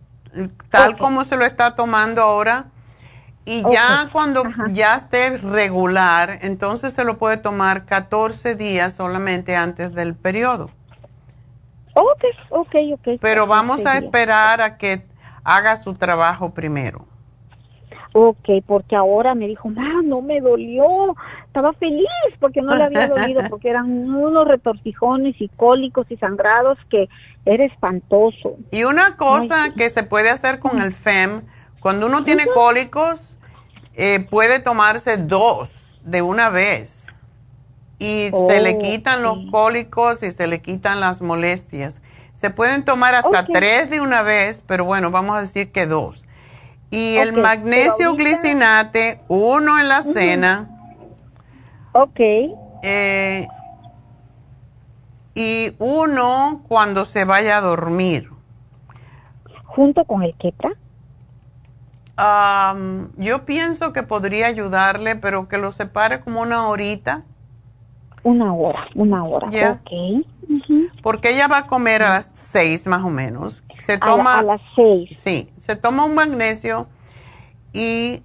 tal como se lo está tomando ahora. Y ya cuando ya esté regular, entonces se lo puede tomar 14 días solamente antes del periodo. Ok, ok, ok. Pero vamos a esperar a que haga su trabajo primero. Ok, porque ahora me dijo, no me dolió, estaba feliz porque no le había dolido, porque eran unos retorcijones y cólicos y sangrados que era espantoso. Y una cosa que se puede hacer con el FEM, cuando uno tiene cólicos, eh, puede tomarse dos de una vez y se le quitan los cólicos y se le quitan las molestias. Se pueden tomar hasta tres de una vez, pero bueno, vamos a decir que dos. Y el magnesio glicinate, uno en la cena. Ok. Eh, y uno cuando se vaya a dormir. ¿Junto con el quepra? yo pienso que podría ayudarle, pero que lo separe como una horita. Una hora, una hora, ok. Porque ella va a comer a las seis más o menos. Se toma, a, las seis. Sí, se toma un magnesio y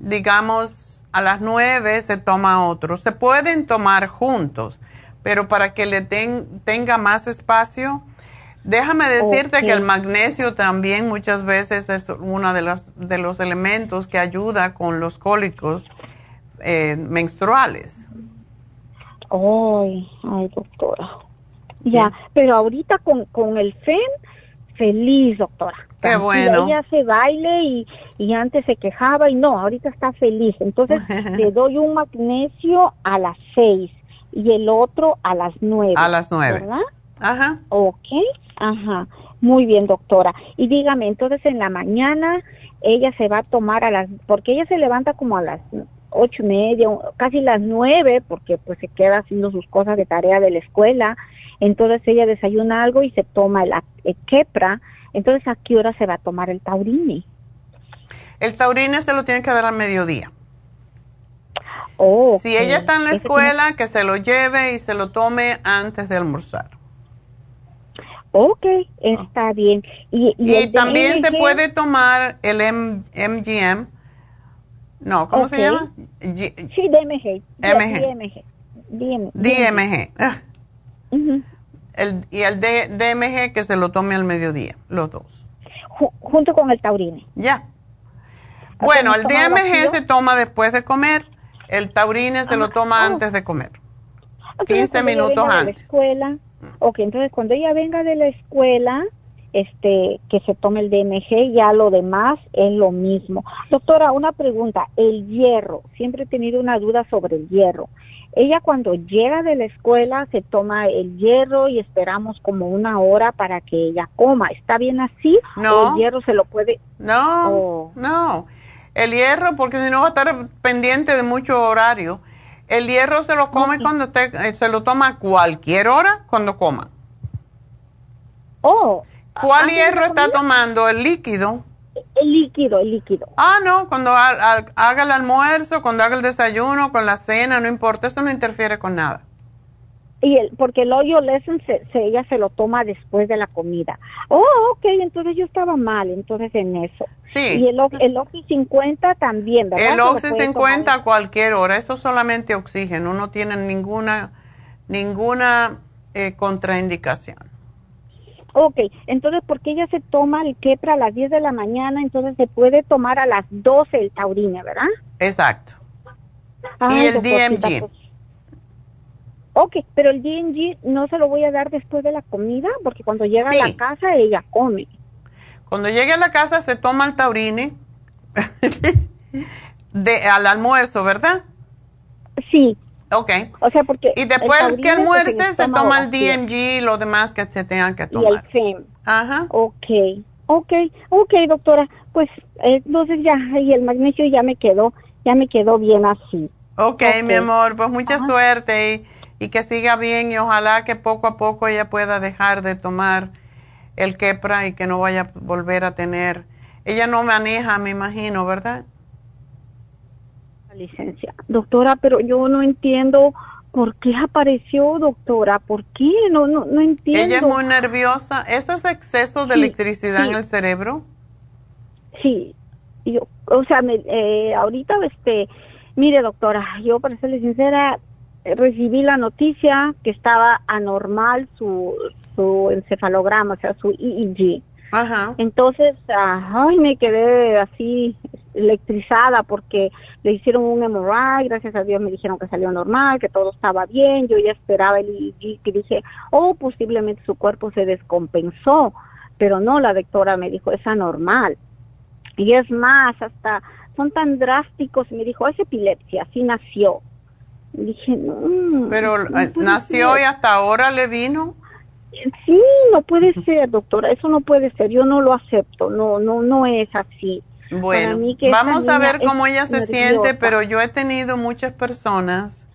digamos a las nueve se toma otro. Se pueden tomar juntos, pero para que le tenga más espacio, déjame decirte que el magnesio también muchas veces es uno de los, de los elementos que ayuda con los cólicos eh, menstruales. Ay, ay, doctora. Ya, pero ahorita con, con el FEM, feliz, doctora. Qué bueno. Ella hace baile y, y antes se quejaba y no, ahorita está feliz. Entonces le doy un magnesio a las seis y el otro a las nueve. A las nueve. ¿Verdad? Ajá. Ok, ajá. Muy bien, doctora. Y dígame, entonces en la mañana ella se va a tomar a las, porque ella se levanta como a las ocho y media, casi las nueve, porque pues se queda haciendo sus cosas de tarea de la escuela. Entonces ella desayuna algo y se toma el, el quepra. Entonces, ¿a qué hora se va a tomar el taurine? El taurine se lo tiene que dar al mediodía. Oh, si ella está en la escuela, que se lo lleve y se lo tome antes de almorzar. Ok, está bien. Y, también se puede tomar el MGM. No, ¿cómo se llama? sí, DMG. DMG. DMG. DMG. Ah. el, y el DMG que se lo tome al mediodía, los dos. junto con el taurine. Ya. Bueno, el DMG se toma después de comer, el taurine se lo ah, toma oh. antes de comer. 15 minutos antes. escuela, Ok, entonces cuando ella venga de la escuela, este, que se tome el DMG, ya lo demás es lo mismo. Doctora, una pregunta, el hierro, siempre he tenido una duda sobre el hierro. Ella cuando llega de la escuela se toma el hierro y esperamos como una hora para que ella coma. ¿Está bien así? No. el hierro se lo puede... No, no. El hierro, porque si no va a estar pendiente de mucho horario. El hierro se lo come cuando usted, eh, se lo toma a cualquier hora cuando coma. Oh. ¿Cuál hierro está tomando? ¿El líquido? El líquido, el líquido. Ah, no, cuando haga el almuerzo, cuando haga el desayuno, con la cena, no importa, eso no interfiere con nada y el, porque el hoyo lesson se, ella se lo toma después de la comida. Oh, ok, entonces yo estaba mal, entonces en eso. Sí. Y el, el Oxy 50 también, ¿verdad? El Oxy 50 a cualquier hora, eso solamente oxígeno, no tiene ninguna, ninguna eh, contraindicación. Ok, entonces porque ella se toma el quepra a las 10 de la mañana, entonces se puede tomar a las 12 el taurine, ¿verdad? Exacto. y el DMG. Ok, pero el DNG no se lo voy a dar después de la comida, porque cuando llega a la casa ella come. Cuando llegue a la casa se toma el taurine de, al almuerzo, ¿verdad? Sí. Ok. O sea, porque... Y después que almuerce se, toma el DMG y lo demás que se tengan que tomar. Y el FEM. Ajá. Ok, ok, ok, doctora. Pues entonces ya, y el magnesio ya me quedó, ya me quedó bien así. Ok, okay. mi amor, pues mucha suerte y y que siga bien y ojalá que poco a poco ella pueda dejar de tomar el quepra y que no vaya a volver a tener. Ella no maneja, me imagino, ¿verdad? Licencia. Doctora, pero yo no entiendo por qué apareció, doctora. ¿Por qué? No, no, no entiendo. Ella es muy nerviosa. ¿Eso es exceso de electricidad en el cerebro? Sí. Yo, o sea, me, eh, ahorita, este, mire, doctora, yo para serle sincera, recibí la noticia que estaba anormal su, su encefalograma, o sea, su EEG. Ajá. Entonces, ay, me quedé así electrizada porque le hicieron un MRI, gracias a Dios me dijeron que salió normal, que todo estaba bien, yo ya esperaba el EEG, que dije, oh, posiblemente su cuerpo se descompensó, pero no, la doctora me dijo, es anormal. Y es más, hasta son tan drásticos, me dijo, es epilepsia, así nació. Dije, no. Pero eh, nació y hasta ahora le vino. Sí, no puede ser, doctora, eso no puede ser, yo no lo acepto, no, no, no es así. Bueno, vamos a ver cómo ella se siente, pero yo he tenido muchas personas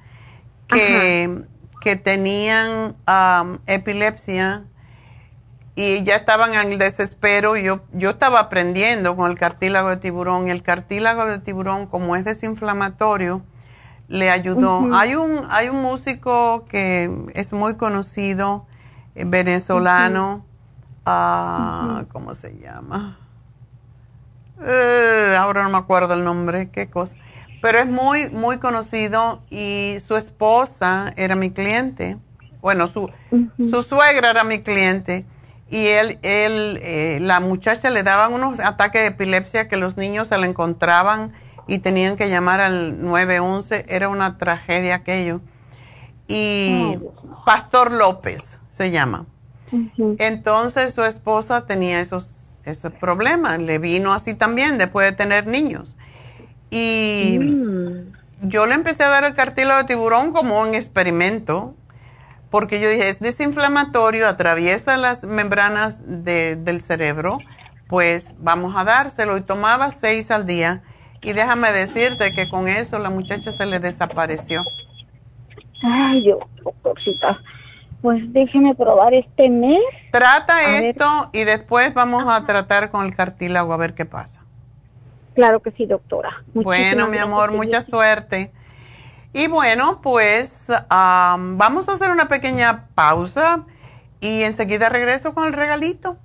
que, que tenían epilepsia y ya estaban en el desespero. Yo, yo estaba aprendiendo con el cartílago de tiburón. El cartílago de tiburón, como es desinflamatorio, le ayudó. Hay un hay un músico que es muy conocido, eh, venezolano, ah, ¿cómo se llama? Eh, ahora no me acuerdo el nombre, qué cosa. Pero es muy, muy conocido y su esposa era mi cliente. Bueno, su, su suegra era mi cliente. Y él, él eh, la muchacha le daban unos ataques de epilepsia que los niños se le encontraban y tenían que llamar al 911. Era una tragedia aquello. Y Pastor López se llama. Entonces su esposa tenía esos, esos problemas. Le vino así también después de tener niños. Y mm. yo le empecé a dar el cartílago de tiburón como un experimento. Porque yo dije, es desinflamatorio, atraviesa las membranas del cerebro, pues vamos a dárselo. Y tomaba seis al día Y déjame decirte que con eso la muchacha se le desapareció. Ay, yo, doctorcita, pues déjeme probar este mes. Trata esto y después vamos a tratar con el cartílago a ver qué pasa. Claro que sí, doctora. bueno, mi amor, mucha suerte. Y bueno, pues vamos a hacer una pequeña pausa y enseguida regreso con el regalito.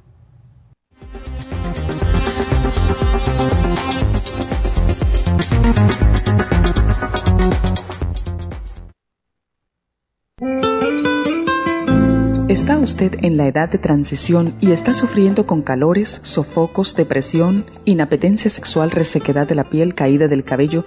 ¿Está usted en la edad de transición y está sufriendo con calores, sofocos, depresión, inapetencia sexual, resequedad de la piel, caída del cabello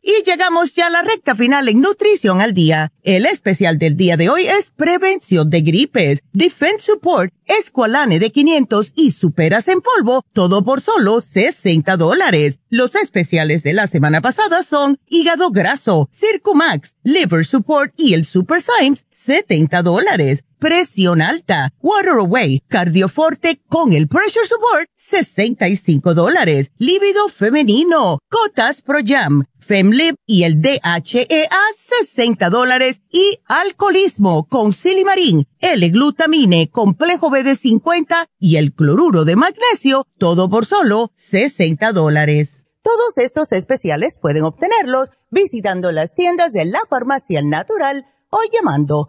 Y llegamos ya a la recta final en Nutrición al Día. El especial del día de hoy es Prevención de Gripes, Defense Support, Esqualane de 500 y Superas en Polvo, todo por solo 60 dólares. Los especiales de la semana pasada son Hígado Graso, Circumax, Liver Support y el Super Symes, 70 dólares presión alta, Water Away, Cardioforte con el Pressure Support, 65 dólares, líbido femenino, Cotas Pro Jam, FemLib y el DHEA, 60 dólares. Y alcoholismo con silimarín, L-glutamine, complejo BD50 y el cloruro de magnesio, todo por solo 60 dólares. Todos estos especiales pueden obtenerlos visitando las tiendas de la farmacia natural o llamando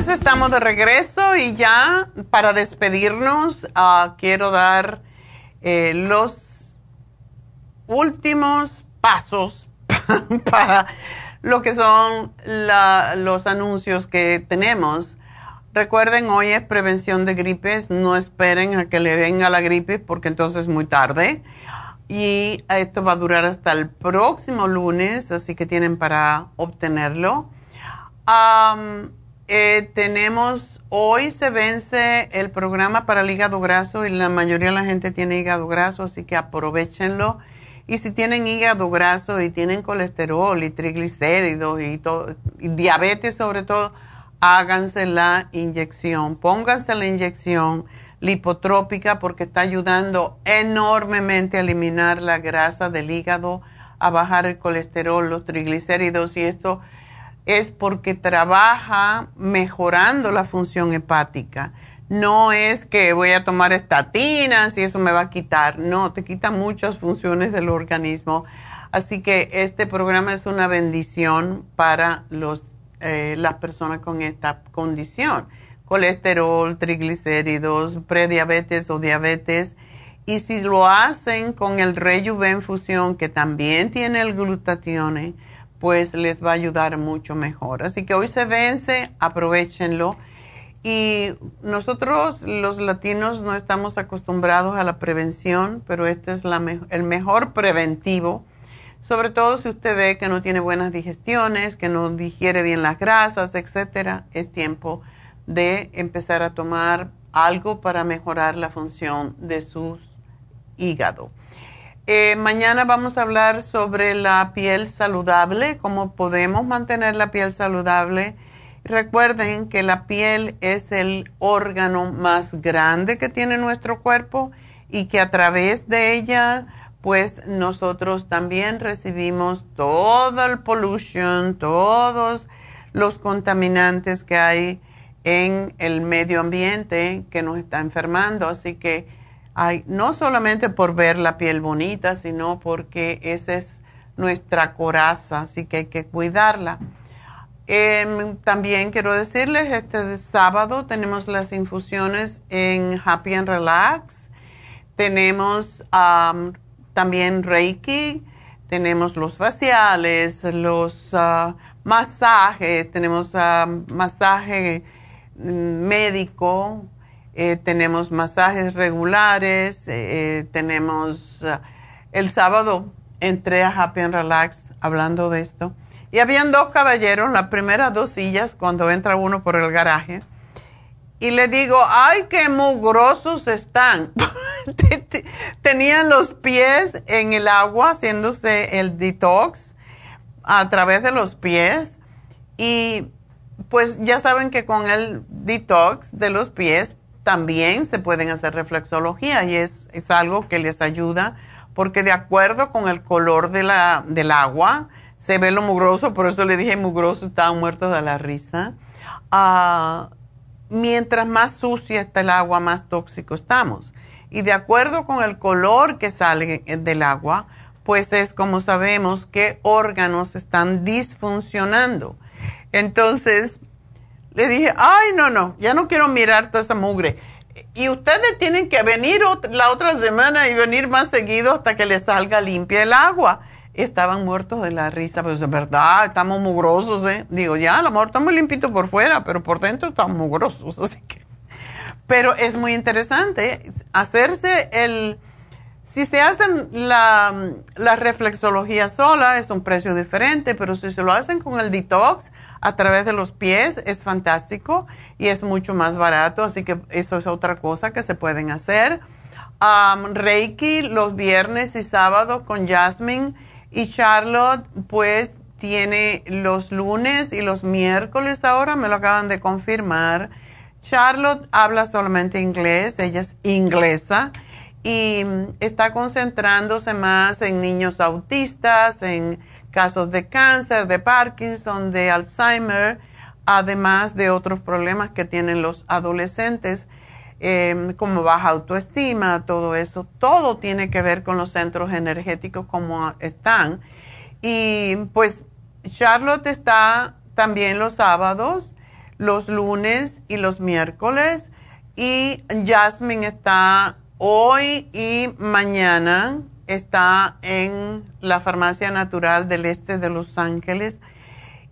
Pues estamos de regreso y ya para despedirnos ah, quiero dar eh, los últimos pasos para lo que son los anuncios que tenemos. Recuerden, hoy es prevención de gripes, no esperen a que le venga la gripe porque entonces es muy tarde. Y esto va a durar hasta el próximo lunes, así que tienen para obtenerlo. Eh, tenemos, hoy se vence el programa para el hígado graso y la mayoría de la gente tiene hígado graso, así que aprovechenlo. Y si tienen hígado graso y tienen colesterol y triglicéridos y, y diabetes sobre todo, háganse la inyección. Pónganse la inyección lipotrópica porque está ayudando enormemente a eliminar la grasa del hígado, a bajar el colesterol, los triglicéridos y esto es porque trabaja mejorando la función hepática. No es que voy a tomar estatinas y eso me va a quitar. No, te quita muchas funciones del organismo. Así que este programa es una bendición para los, eh, las personas con esta condición. Colesterol, triglicéridos, prediabetes o diabetes. Y si lo hacen con el Rejuven Fusión, que también tiene el glutatione, pues les va a ayudar mucho mejor. Así que hoy se vence, aprovechenlo. Y nosotros los latinos no estamos acostumbrados a la prevención, pero este es el mejor preventivo. Sobre todo si usted ve que no tiene buenas digestiones, que no digiere bien las grasas, etcétera, es tiempo de empezar a tomar algo para mejorar la función de su hígado. Eh, mañana vamos a hablar sobre la piel saludable, cómo podemos mantener la piel saludable. Recuerden que la piel es el órgano más grande que tiene nuestro cuerpo y que a través de ella, pues nosotros también recibimos todo el pollution, todos los contaminantes que hay en el medio ambiente que nos está enfermando. Así que no solamente por ver la piel bonita, sino porque esa es nuestra coraza, así que hay que cuidarla. Em, también quiero decirles, este sábado tenemos las infusiones en Happy and Relax. Tenemos también Reiki, tenemos los faciales, los ah, masajes, tenemos uh, masaje médico, eh, tenemos masajes regulares, eh, tenemos ah, el sábado entré a Happy and Relax hablando de esto. Y habían dos caballeros, las primeras dos sillas, cuando entra uno por el garaje. Y le digo, ay, qué mugrosos están. Tenían los pies en el agua haciéndose el detox a través de los pies. Y pues ya saben que con el detox de los pies también se pueden hacer reflexología y es, es algo que les ayuda porque de acuerdo con el color de la, del agua se ve lo mugroso, por eso le dije mugroso, estaban muertos de la risa. Ah, mientras más sucia está el agua, más tóxico estamos. Y de acuerdo con el color que sale del agua, pues es como sabemos qué órganos están disfuncionando. Entonces, le dije, ay, no, no, ya no quiero mirar toda esa mugre. Y ustedes tienen que venir la otra semana y venir más seguido hasta que les salga limpia el agua. Estaban muertos de la risa, pero es verdad, estamos mugrosos, ¿eh? Digo, ya, a lo mejor estamos limpitos por fuera, pero por dentro estamos mugrosos, así que... Pero es muy interesante hacerse el si se hacen la, la, reflexología sola es un precio diferente, pero si se lo hacen con el detox a través de los pies es fantástico y es mucho más barato, así que eso es otra cosa que se pueden hacer. Reiki los viernes y sábados con Jasmine y Charlotte pues tiene los lunes y los miércoles ahora, me lo acaban de confirmar. Charlotte habla solamente inglés, ella es inglesa y está concentrándose más en niños autistas, en casos de cáncer, de Parkinson, de Alzheimer, además de otros problemas que tienen los adolescentes, em, como baja autoestima, todo eso, todo tiene que ver con los centros energéticos como están. Y pues Charlotte está también los sábados, los lunes y los miércoles, y Jasmine está hoy y mañana está en la Farmacia Natural del Este de Los Ángeles.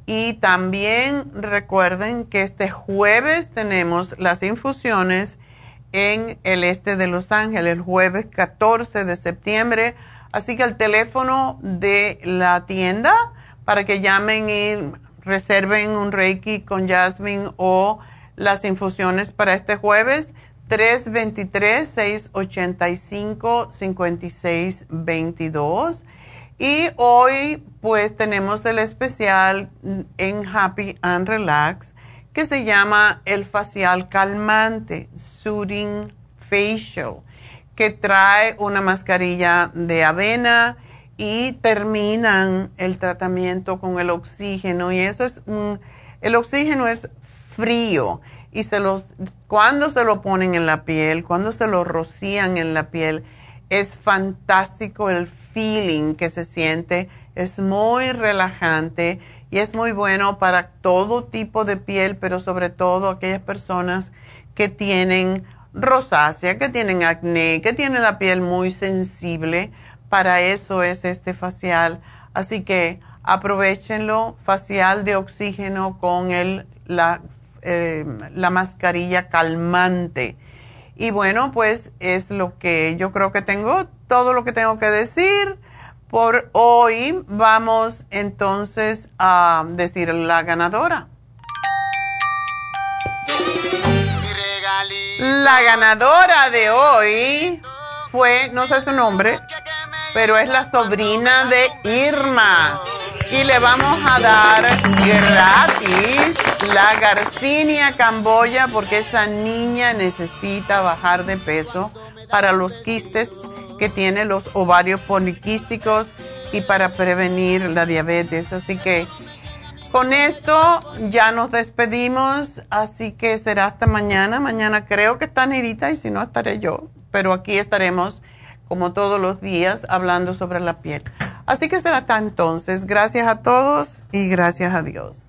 Y también recuerden que este jueves tenemos las infusiones en el este de Los Ángeles, el jueves 14 de septiembre. Así que el teléfono de la tienda para que llamen y reserven un Reiki con Jasmine o las infusiones para este jueves 323-685-5622. Y hoy pues tenemos el especial en Happy and Relax que se llama el facial calmante, Soothing Facial, que trae una mascarilla de avena y terminan el tratamiento con el oxígeno. Y eso es, el oxígeno es frío y se los, cuando se lo ponen en la piel, cuando se lo rocían en la piel, es fantástico el feeling que se siente, es muy relajante y es muy bueno para todo tipo de piel, pero sobre todo aquellas personas que tienen rosácea, que tienen acné, que tienen la piel muy sensible, para eso es este facial. Así que aprovechenlo, facial de oxígeno con el, la eh, la mascarilla calmante. Y bueno, pues es lo que yo creo que tengo, todo lo que tengo que decir Por hoy vamos entonces a decir la ganadora. La ganadora de hoy fue, no sé su nombre, pero es la sobrina de Irma. Y le vamos a dar gratis la Garcinia Camboya porque esa niña necesita bajar de peso para los quistes que tiene los ovarios poliquísticos y para prevenir la diabetes. Así que con esto ya nos despedimos, así que será hasta mañana. Mañana creo que está Nidita y si no estaré yo, pero aquí estaremos como todos los días hablando sobre la piel. Así que será hasta entonces. Gracias a todos y gracias a Dios.